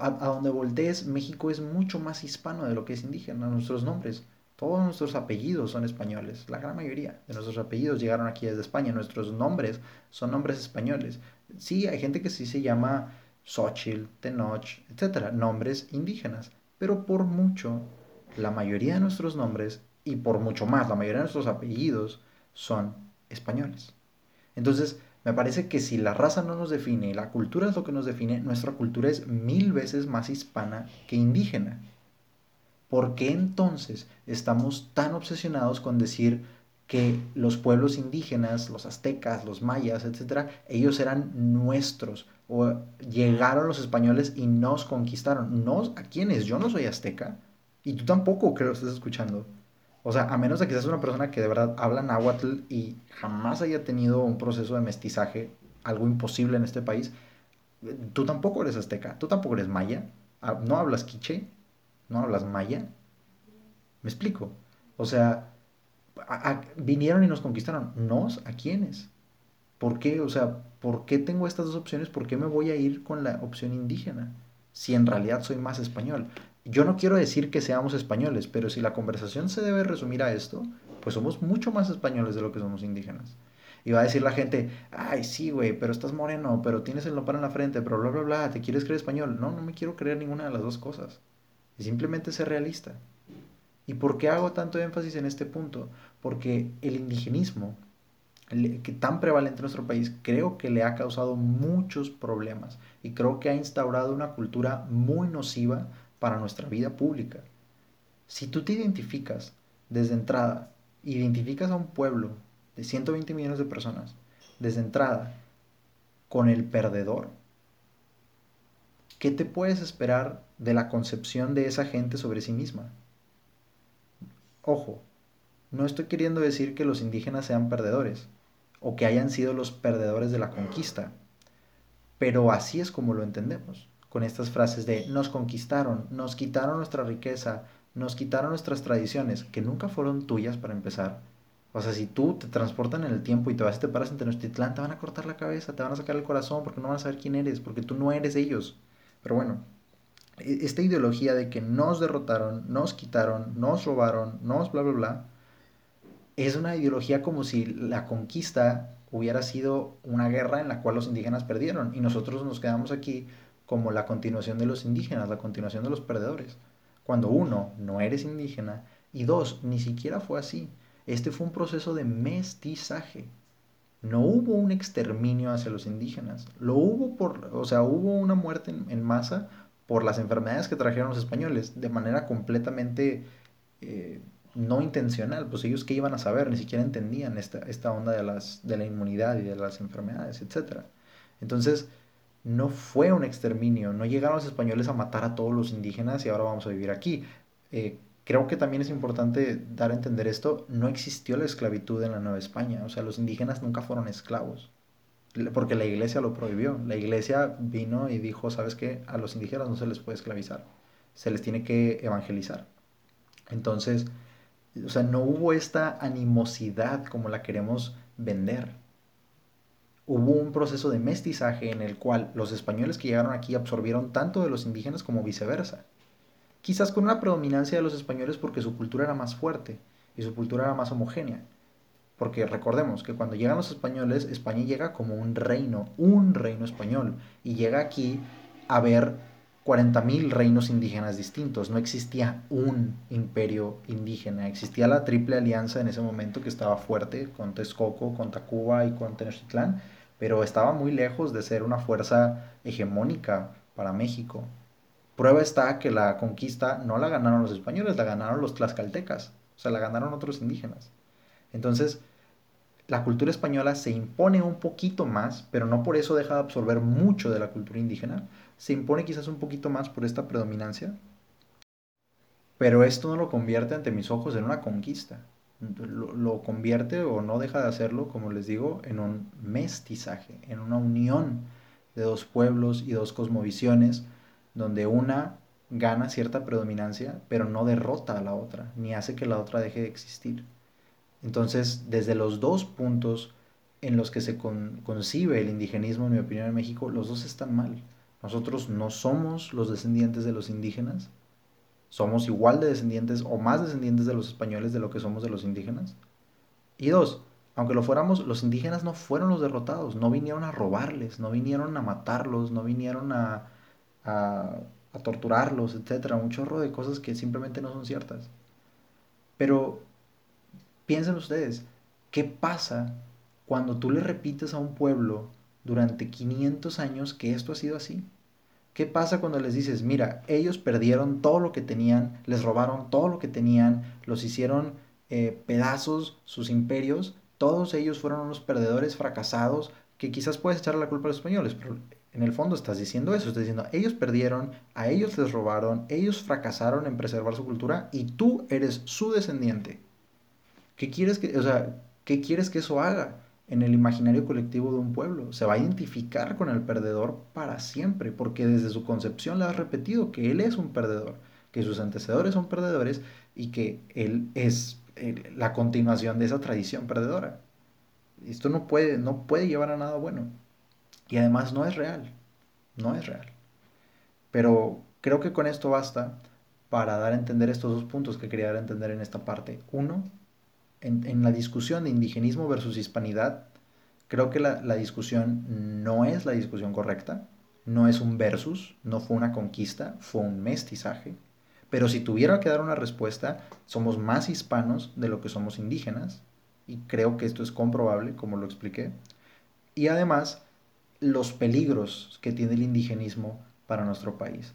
a, a, donde voltees, México es mucho más hispano de lo que es indígena, nuestros nombres. Todos nuestros apellidos son españoles. La gran mayoría de nuestros apellidos llegaron aquí desde España. Nuestros nombres son nombres españoles. Sí, hay gente que sí se llama Xochitl, Tenoch, etcétera, nombres indígenas. Pero por mucho, la mayoría de nuestros nombres y por mucho más, la mayoría de nuestros apellidos son españoles. Entonces, me parece que si la raza no nos define y la cultura es lo que nos define, nuestra cultura es mil veces más hispana que indígena. ¿por qué entonces estamos tan obsesionados con decir que los pueblos indígenas, los aztecas, los mayas, etcétera, ellos eran nuestros o llegaron los españoles y nos conquistaron? ¿Nos? ¿A quiénes? Yo no soy azteca y tú tampoco creo que estés escuchando. O sea, a menos de que seas una persona que de verdad habla náhuatl y jamás haya tenido un proceso de mestizaje, algo imposible en este país, tú tampoco eres azteca, tú tampoco eres maya, ah, no hablas quiche, ¿no hablas maya? ¿Me explico? O sea, vinieron y nos conquistaron. ¿Nos? ¿A quiénes? ¿Por qué? O sea, ¿por qué tengo estas dos opciones? ¿Por qué me voy a ir con la opción indígena? Si en realidad soy más español. Yo no quiero decir que seamos españoles, pero si la conversación se debe resumir a esto, pues somos mucho más españoles de lo que somos indígenas. Y va a decir la gente, ay, sí, güey, pero estás moreno, pero tienes el nopal en la frente, pero bla, bla, bla, ¿te quieres creer español? No, no me quiero creer ninguna de las dos cosas simplemente ser realista. ¿Y por qué hago tanto énfasis en este punto? Porque el indigenismo, que tan prevalente en nuestro país, creo que le ha causado muchos problemas y creo que ha instaurado una cultura muy nociva para nuestra vida pública. Si tú te identificas desde entrada, identificas a un pueblo de 120 millones de personas, desde entrada, con el perdedor, ¿qué te puedes esperar de la concepción de esa gente sobre sí misma? Ojo, no estoy queriendo decir que los indígenas sean perdedores o que hayan sido los perdedores de la conquista, pero así es como lo entendemos, con estas frases de nos conquistaron, nos quitaron nuestra riqueza, nos quitaron nuestras tradiciones, que nunca fueron tuyas para empezar. O sea, si tú te transportan en el tiempo y te vas y te paras en Tenochtitlán, te van a cortar la cabeza, te van a sacar el corazón porque no van a saber quién eres, porque tú no eres ellos. Pero bueno, e, esta ideología de que nos derrotaron, nos quitaron, nos robaron, nos bla, bla, bla, es una ideología como si la conquista hubiera sido una guerra en la cual los indígenas perdieron y nosotros nos quedamos aquí como la continuación de los indígenas, la continuación de los perdedores. Cuando uno, no eres indígena y dos, ni siquiera fue así. Este fue un proceso de mestizaje. No hubo un exterminio hacia los indígenas. Lo hubo por, o sea, hubo una muerte en masa por las enfermedades que trajeron los españoles de manera completamente eh, no intencional, pues ellos qué iban a saber, ni siquiera entendían esta, esta onda de, las, de la inmunidad y de las enfermedades, etc. Entonces, no fue un exterminio, no llegaron los españoles a matar a todos los indígenas y ahora vamos a vivir aquí. Eh, creo que también es importante dar a entender esto, no existió la esclavitud en la Nueva España, o sea, los indígenas nunca fueron esclavos porque la iglesia lo prohibió. La iglesia vino y dijo, ¿sabes qué? A los indígenas no se les puede esclavizar, se les tiene que evangelizar. Entonces, o sea, no hubo esta animosidad como la queremos vender. Hubo un proceso de mestizaje en el cual los españoles que llegaron aquí absorbieron tanto de los indígenas como viceversa. Quizás con una predominancia de los españoles porque su cultura era más fuerte y su cultura era más homogénea. Porque recordemos que cuando llegan los españoles, España llega como un reino, un reino español, y llega aquí a ver 40.000 reinos indígenas distintos. No existía un imperio indígena, existía la Triple Alianza en ese momento que estaba fuerte con Texcoco, con Tacuba y con Tenochtitlán, pero estaba muy lejos de ser una fuerza hegemónica para México. Prueba está que la conquista no la ganaron los españoles, la ganaron los tlaxcaltecas, o sea, la ganaron otros indígenas. Entonces, la cultura española se impone un poquito más, pero no por eso deja de absorber mucho de la cultura indígena. Se impone quizás un poquito más por esta predominancia, pero esto no lo convierte ante mis ojos en una conquista. Lo, convierte o no deja de hacerlo, como les digo, en un mestizaje, en una unión de dos pueblos y dos cosmovisiones, donde una gana cierta predominancia, pero no derrota a la otra, ni hace que la otra deje de existir. Entonces, desde los dos puntos en los que se concibe el indigenismo, en mi opinión, en México, los dos están mal. Nosotros no somos los descendientes de los indígenas, somos igual de descendientes o más descendientes de los españoles de lo que somos de los indígenas. Y dos, aunque lo fuéramos, los indígenas no fueron los derrotados, no vinieron a robarles, no vinieron a matarlos, no vinieron a, a, torturarlos, etcétera, un chorro de cosas que simplemente no son ciertas. Pero Piensen ustedes, ¿qué pasa cuando tú le repites a un pueblo durante 500 años que esto ha sido así? ¿Qué pasa cuando les dices, mira, ellos perdieron todo lo que tenían, les robaron todo lo que tenían, los hicieron eh, pedazos, sus imperios, todos ellos fueron unos perdedores fracasados, que quizás puedes echarle la culpa a los españoles, pero en el fondo estás diciendo eso, estás diciendo, ellos perdieron, a ellos les robaron, ellos fracasaron en preservar su cultura y tú eres su descendiente. ¿Qué quieres que, o sea, ¿qué quieres que eso haga en el imaginario colectivo de un pueblo? Se va a identificar con el perdedor para siempre, porque desde su concepción le has repetido que él es un perdedor, que sus antecedores son perdedores y que él es la continuación de esa tradición perdedora. Esto no puede, no puede llevar a nada bueno. Y además no es real. No es real. Pero creo que con esto basta para dar a entender estos dos puntos que quería dar a entender en esta parte. Uno, en, la discusión de indigenismo versus hispanidad, creo que la, la, discusión no es la discusión correcta, no es un versus, no fue una conquista, fue un mestizaje. Pero si tuviera que dar una respuesta, somos más hispanos de lo que somos indígenas, y creo que esto es comprobable, como lo expliqué. Y además, los peligros que tiene el indigenismo para nuestro país.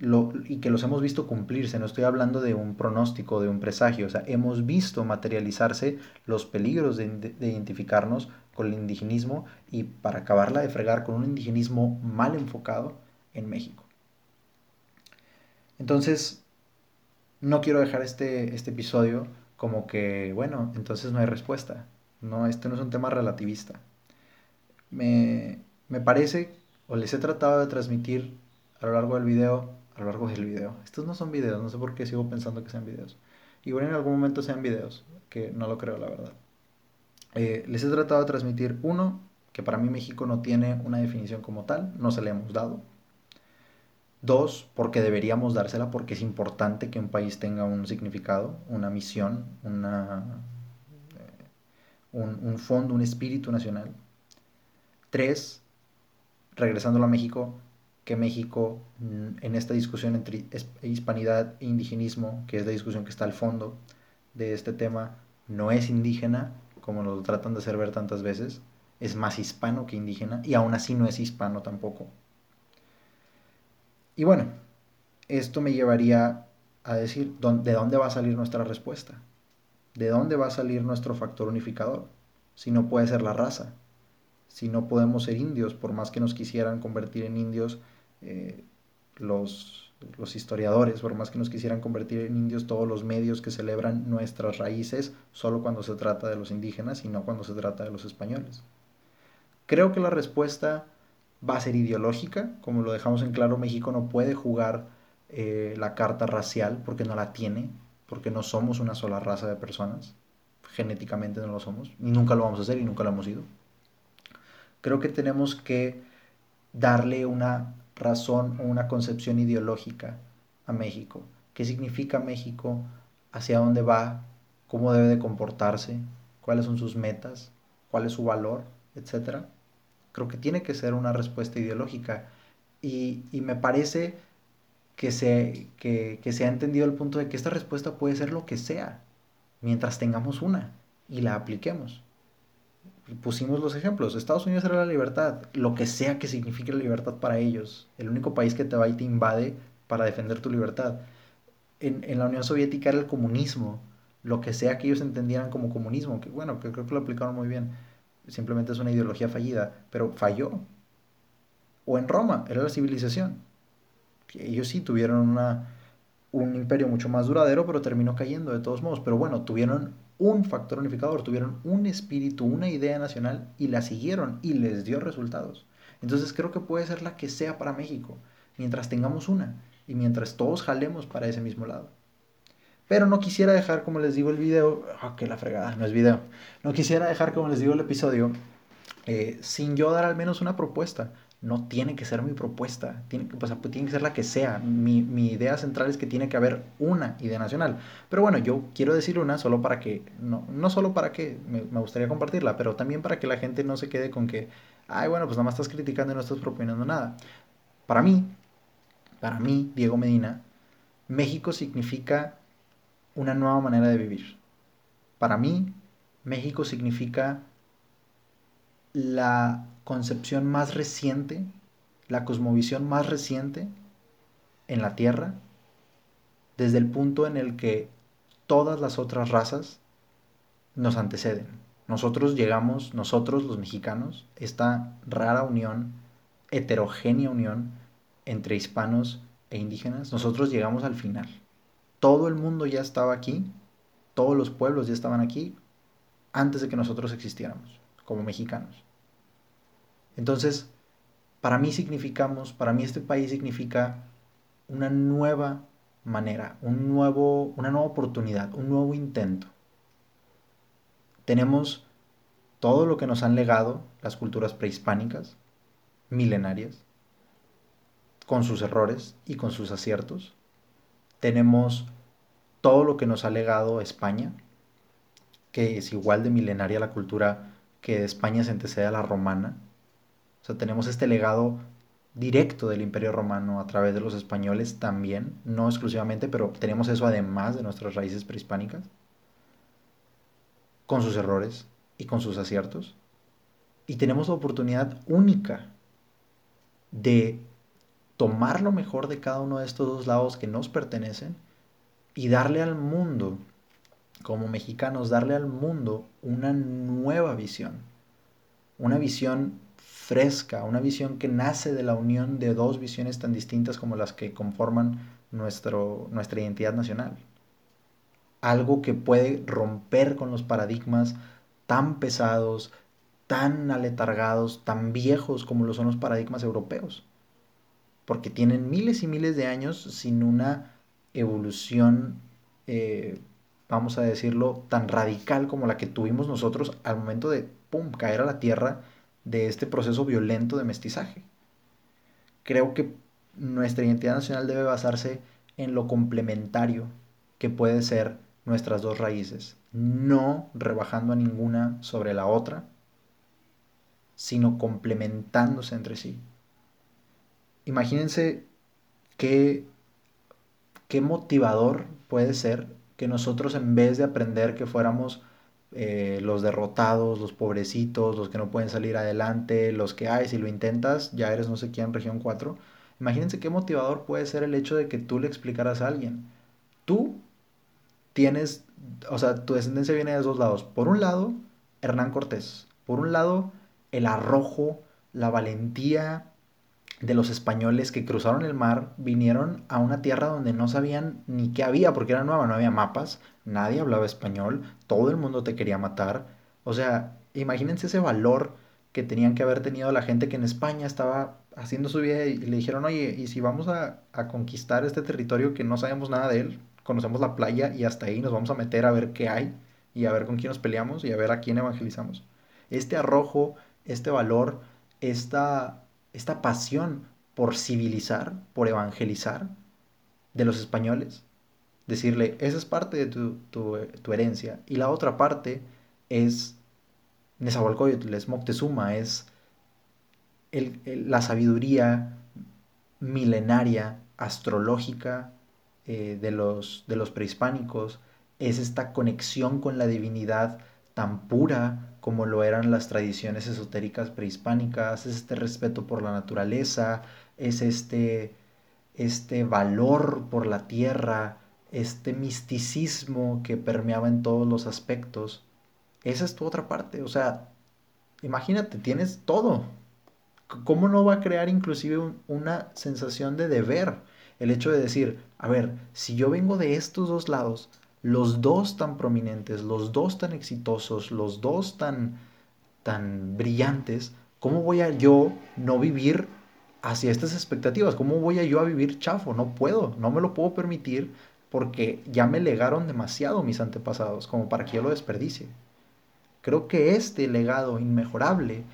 Y que los hemos visto cumplirse, no estoy hablando de un pronóstico, de un presagio, o sea, hemos visto materializarse los peligros de, de identificarnos con el indigenismo y para acabarla de fregar con un indigenismo mal enfocado en México. Entonces, no quiero dejar este, este episodio como que, bueno, entonces no hay respuesta. No, este no es un tema relativista. Me, me parece, o les he tratado de transmitir a lo largo del video, a lo largo del video. Estos no son videos, no sé por qué sigo pensando que sean videos. Igual en algún momento sean videos, que no lo creo, la verdad. Eh, les he tratado de transmitir, uno, que para mí México no tiene una definición como tal, no se le hemos dado. Dos, porque deberíamos dársela porque es importante que un país tenga un significado, una misión, una, eh, un, fondo, un espíritu nacional. Tres, regresándolo a México, que México mm, en esta discusión entre hispanidad e indigenismo, que es la discusión que está al fondo de este tema, no es indígena, como lo tratan de hacer ver tantas veces, es más hispano que indígena, y aún así no es hispano tampoco. Y bueno, esto me llevaría a decir, ¿de dónde va a salir nuestra respuesta? ¿De dónde va a salir nuestro factor unificador? Si no puede ser la raza, si no podemos ser indios, por más que nos quisieran convertir en indios eh, los, los historiadores, por más que nos quisieran convertir en indios todos los medios que celebran nuestras raíces, solo cuando se trata de los indígenas y no cuando se trata de los españoles. Creo que la respuesta va a ser ideológica, como lo dejamos en claro, México no puede jugar eh, la carta racial porque no la tiene, porque no somos una sola raza de personas, genéticamente no lo somos, y nunca lo vamos a hacer y nunca lo hemos ido. Creo que tenemos que darle una razón o una concepción ideológica a México. ¿Qué significa México? ¿Hacia dónde va? ¿Cómo debe de comportarse? ¿Cuáles son sus metas? ¿Cuál es su valor? Etcétera Creo que tiene que ser una respuesta ideológica. Y, me parece que se, que, se ha entendido el punto de que esta respuesta puede ser lo que sea, mientras tengamos una y la apliquemos. Pusimos los ejemplos. Estados Unidos era la libertad, lo que sea que signifique la libertad para ellos. El único país que te va y te invade para defender tu libertad. En, en la Unión Soviética era el comunismo, lo que sea que ellos entendieran como comunismo, que bueno, que creo que lo aplicaron muy bien simplemente es una ideología fallida, pero falló. O en Roma, era la civilización. Ellos sí tuvieron una, un imperio mucho más duradero, pero terminó cayendo de todos modos. Pero bueno, tuvieron un factor unificador, tuvieron un espíritu, una idea nacional y la siguieron y les dio resultados. Entonces creo que puede ser la que sea para México, mientras tengamos una y mientras todos jalemos para ese mismo lado. Pero no quisiera dejar, como les digo, el video. Ah, que la fregada, no es video. No quisiera dejar, como les digo, el episodio eh, sin yo dar al menos una propuesta. No tiene que ser mi propuesta, tiene, pues, tiene que ser la que sea. Mi, mi, idea central es que tiene que haber una idea nacional. Pero bueno, yo quiero decir una solo para que, no, no solo para que me, me gustaría compartirla, pero también para que la gente no se quede con que, ay, bueno, pues nada más estás criticando y no estás proponiendo nada. Para mí, para mí, Diego Medina, México significa una nueva manera de vivir. Para mí, México significa la concepción más reciente, la cosmovisión más reciente en la Tierra, desde el punto en el que todas las otras razas nos anteceden. Nosotros llegamos, nosotros los mexicanos, esta rara unión, heterogénea unión entre hispanos e indígenas, nosotros llegamos al final todo el mundo ya estaba aquí, todos los pueblos ya estaban aquí antes de que nosotros existiéramos como mexicanos. Entonces, para mí significamos, para mí este país significa una nueva manera, un nuevo, una nueva oportunidad, un nuevo intento. Tenemos todo lo que nos han legado las culturas prehispánicas, milenarias, con sus errores y con sus aciertos. Tenemos todo lo que nos ha legado España, que es igual de milenaria la cultura que España se antecede a la romana. O sea, tenemos este legado directo del Imperio Romano a través de los españoles también, no exclusivamente, pero tenemos eso además de nuestras raíces prehispánicas, con sus errores y con sus aciertos. Y tenemos la oportunidad única de tomar lo mejor de cada uno de estos dos lados que nos pertenecen y darle al mundo, como mexicanos, darle al mundo una nueva visión, una visión fresca, una visión que nace de la unión de dos visiones tan distintas como las que conforman nuestro, nuestra identidad nacional. Algo que puede romper con los paradigmas tan pesados, tan aletargados, tan viejos como lo son los paradigmas europeos. Porque tienen miles y miles de años sin una evolución, eh, vamos a decirlo, tan radical como la que tuvimos nosotros al momento de, ¡pum!, caer a la tierra de este proceso violento de mestizaje. Creo que nuestra identidad nacional debe basarse en lo complementario que puede ser nuestras dos raíces, no rebajando a ninguna sobre la otra, sino complementándose entre sí. Imagínense qué, qué motivador puede ser que nosotros en vez de aprender que fuéramos eh, los derrotados, los pobrecitos, los que no pueden salir adelante, los que, ay, si lo intentas, ya eres no sé quién, región 4. Imagínense qué motivador puede ser el hecho de que tú le explicaras a alguien. Tú tienes, o sea, tu descendencia viene de dos lados. Por un lado, Hernán Cortés. Por un lado, el arrojo, la valentía de los españoles que cruzaron el mar, vinieron a una tierra donde no sabían ni qué había, porque era nueva, no había mapas, nadie hablaba español, todo el mundo te quería matar. O sea, imagínense ese valor que tenían que haber tenido la gente que en España estaba haciendo su vida y le dijeron, oye, ¿y si vamos a, conquistar este territorio que no sabemos nada de él? Conocemos la playa y hasta ahí nos vamos a meter a ver qué hay y a ver con quién nos peleamos y a ver a quién evangelizamos. Este arrojo, este valor, esta, esta pasión por civilizar, por evangelizar de los españoles, decirle, esa es parte de tu, herencia. Y la otra parte es Nezahualcóyotl, es Moctezuma, es la sabiduría milenaria, astrológica eh, de, los, de los prehispánicos, es esta conexión con la divinidad tan pura como lo eran las tradiciones esotéricas prehispánicas, es este respeto por la naturaleza, es este, este valor por la tierra, este misticismo que permeaba en todos los aspectos. Esa es tu otra parte, o sea, imagínate, tienes todo. ¿Cómo no va a crear inclusive una sensación de deber? El hecho de decir, a ver, si yo vengo de estos dos lados, los dos tan prominentes, los dos tan exitosos, los dos tan, tan brillantes, ¿cómo voy a yo no vivir hacia estas expectativas? ¿Cómo voy yo a vivir chafo? No puedo, no me lo puedo permitir porque ya me legaron demasiado mis antepasados como para que yo lo desperdicie. Creo que este legado inmejorable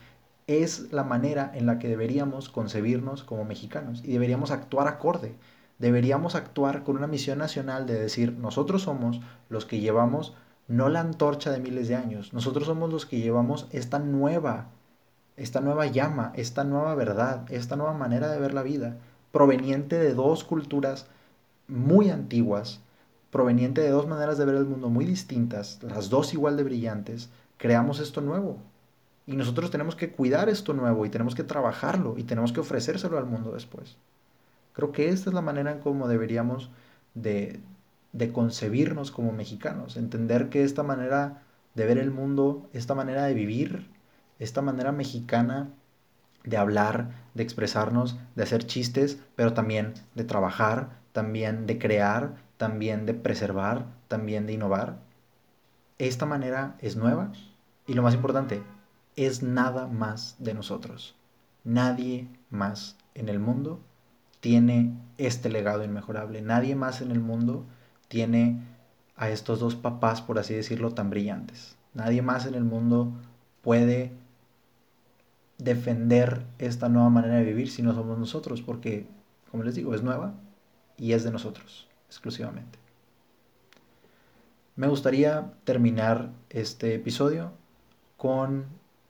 es la manera en la que deberíamos concebirnos como mexicanos y deberíamos actuar acorde deberíamos actuar con una misión nacional de decir, nosotros somos los que llevamos no la antorcha de miles de años, nosotros somos los que llevamos esta nueva, esta nueva llama, esta nueva verdad, esta nueva manera de ver la vida, proveniente de dos culturas muy antiguas, proveniente de dos maneras de ver el mundo muy distintas, las dos igual de brillantes, creamos esto nuevo. Y nosotros tenemos que cuidar esto nuevo y tenemos que trabajarlo y tenemos que ofrecérselo al mundo después. Creo que esta es la manera en cómo deberíamos de, concebirnos como mexicanos, entender que esta manera de ver el mundo, esta manera de vivir, esta manera mexicana de hablar, de expresarnos, de hacer chistes, pero también de trabajar, también de crear, también de preservar, también de innovar. Esta manera es nueva y lo más importante, es nada más de nosotros. Nadie más en el mundo tiene este legado inmejorable. Nadie más en el mundo tiene a estos dos papás, por así decirlo, tan brillantes. Nadie más en el mundo puede defender esta nueva manera de vivir si no somos nosotros, porque, como les digo, es nueva y es de nosotros exclusivamente. Me gustaría terminar este episodio con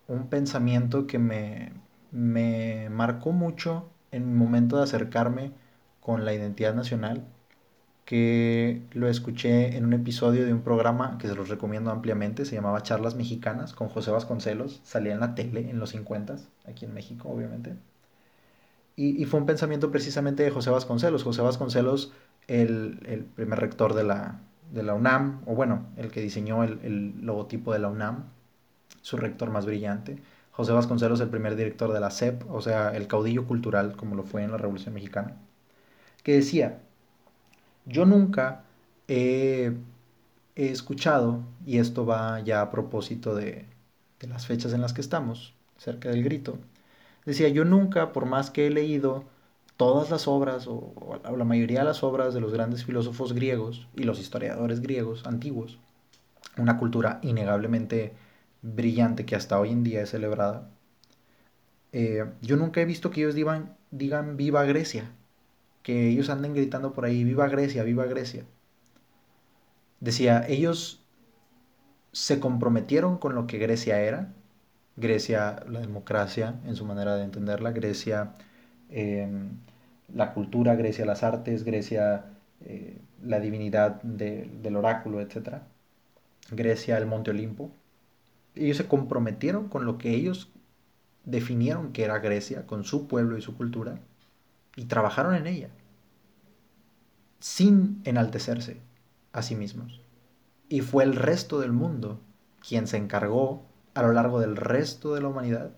un pensamiento que me, me marcó mucho en mi momento de acercarme con la identidad nacional, que lo escuché en un episodio de un programa que se los recomiendo ampliamente, se llamaba Charlas Mexicanas con José Vasconcelos, salía en la tele en los 50, aquí en México obviamente. Y, fue un pensamiento precisamente de José Vasconcelos. José Vasconcelos, el, primer rector de la, de la, UNAM, o bueno, el que diseñó el, el, logotipo de la UNAM, su rector más brillante. José Vasconcelos, el primer director de la CEP, o sea, el caudillo cultural, como lo fue en la Revolución Mexicana, que decía, yo nunca he, escuchado, y esto va ya a propósito de, de las fechas en las que estamos, cerca del grito, Decía, yo nunca, por más que he leído todas las obras o, la mayoría de las obras de los grandes filósofos griegos y los historiadores griegos antiguos, una cultura innegablemente brillante que hasta hoy en día es celebrada, eh, yo nunca he visto que ellos digan, digan viva Grecia, que ellos anden gritando por ahí, viva Grecia, viva Grecia. Decía, ellos se comprometieron con lo que Grecia era, Grecia, la democracia en su manera de entenderla, Grecia, em, la cultura, Grecia, las artes, Grecia, eh, la divinidad del oráculo, etc. Grecia, el Monte Olimpo. Ellos se comprometieron con lo que ellos definieron que era Grecia, con su pueblo y su cultura, y trabajaron en ella, sin enaltecerse a sí mismos. Y fue el resto del mundo quien se encargó a lo largo del resto de la humanidad,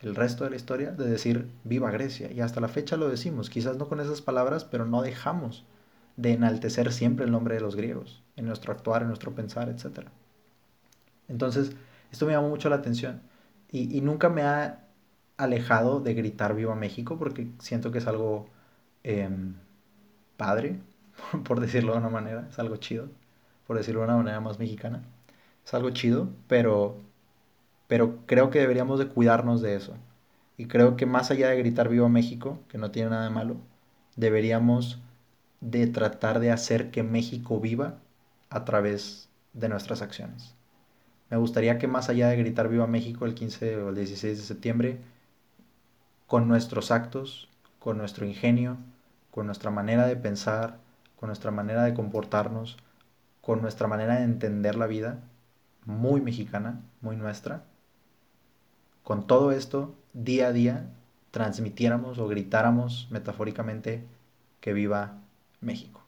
el resto de la historia, de decir viva Grecia. Y hasta la fecha lo decimos, quizás no con esas palabras, pero no dejamos de enaltecer siempre el nombre de los griegos, en nuestro actuar, en nuestro pensar, etc. Entonces, esto me llamó mucho la atención y, nunca me ha alejado de gritar viva México porque siento que es algo em, padre, por decirlo de una manera, es algo chido, por decirlo de una manera más mexicana. Es algo chido, pero pero creo que deberíamos de cuidarnos de eso. Y creo que más allá de gritar viva México, que no tiene nada de malo, deberíamos de tratar de hacer que México viva a través de nuestras acciones. Me gustaría que más allá de gritar viva México el 15 o el 16 de septiembre, con nuestros actos, con nuestro ingenio, con nuestra manera de pensar, con nuestra manera de comportarnos, con nuestra manera de entender la vida, muy mexicana, muy nuestra, con todo esto, día a día, transmitiéramos o gritáramos metafóricamente que viva México.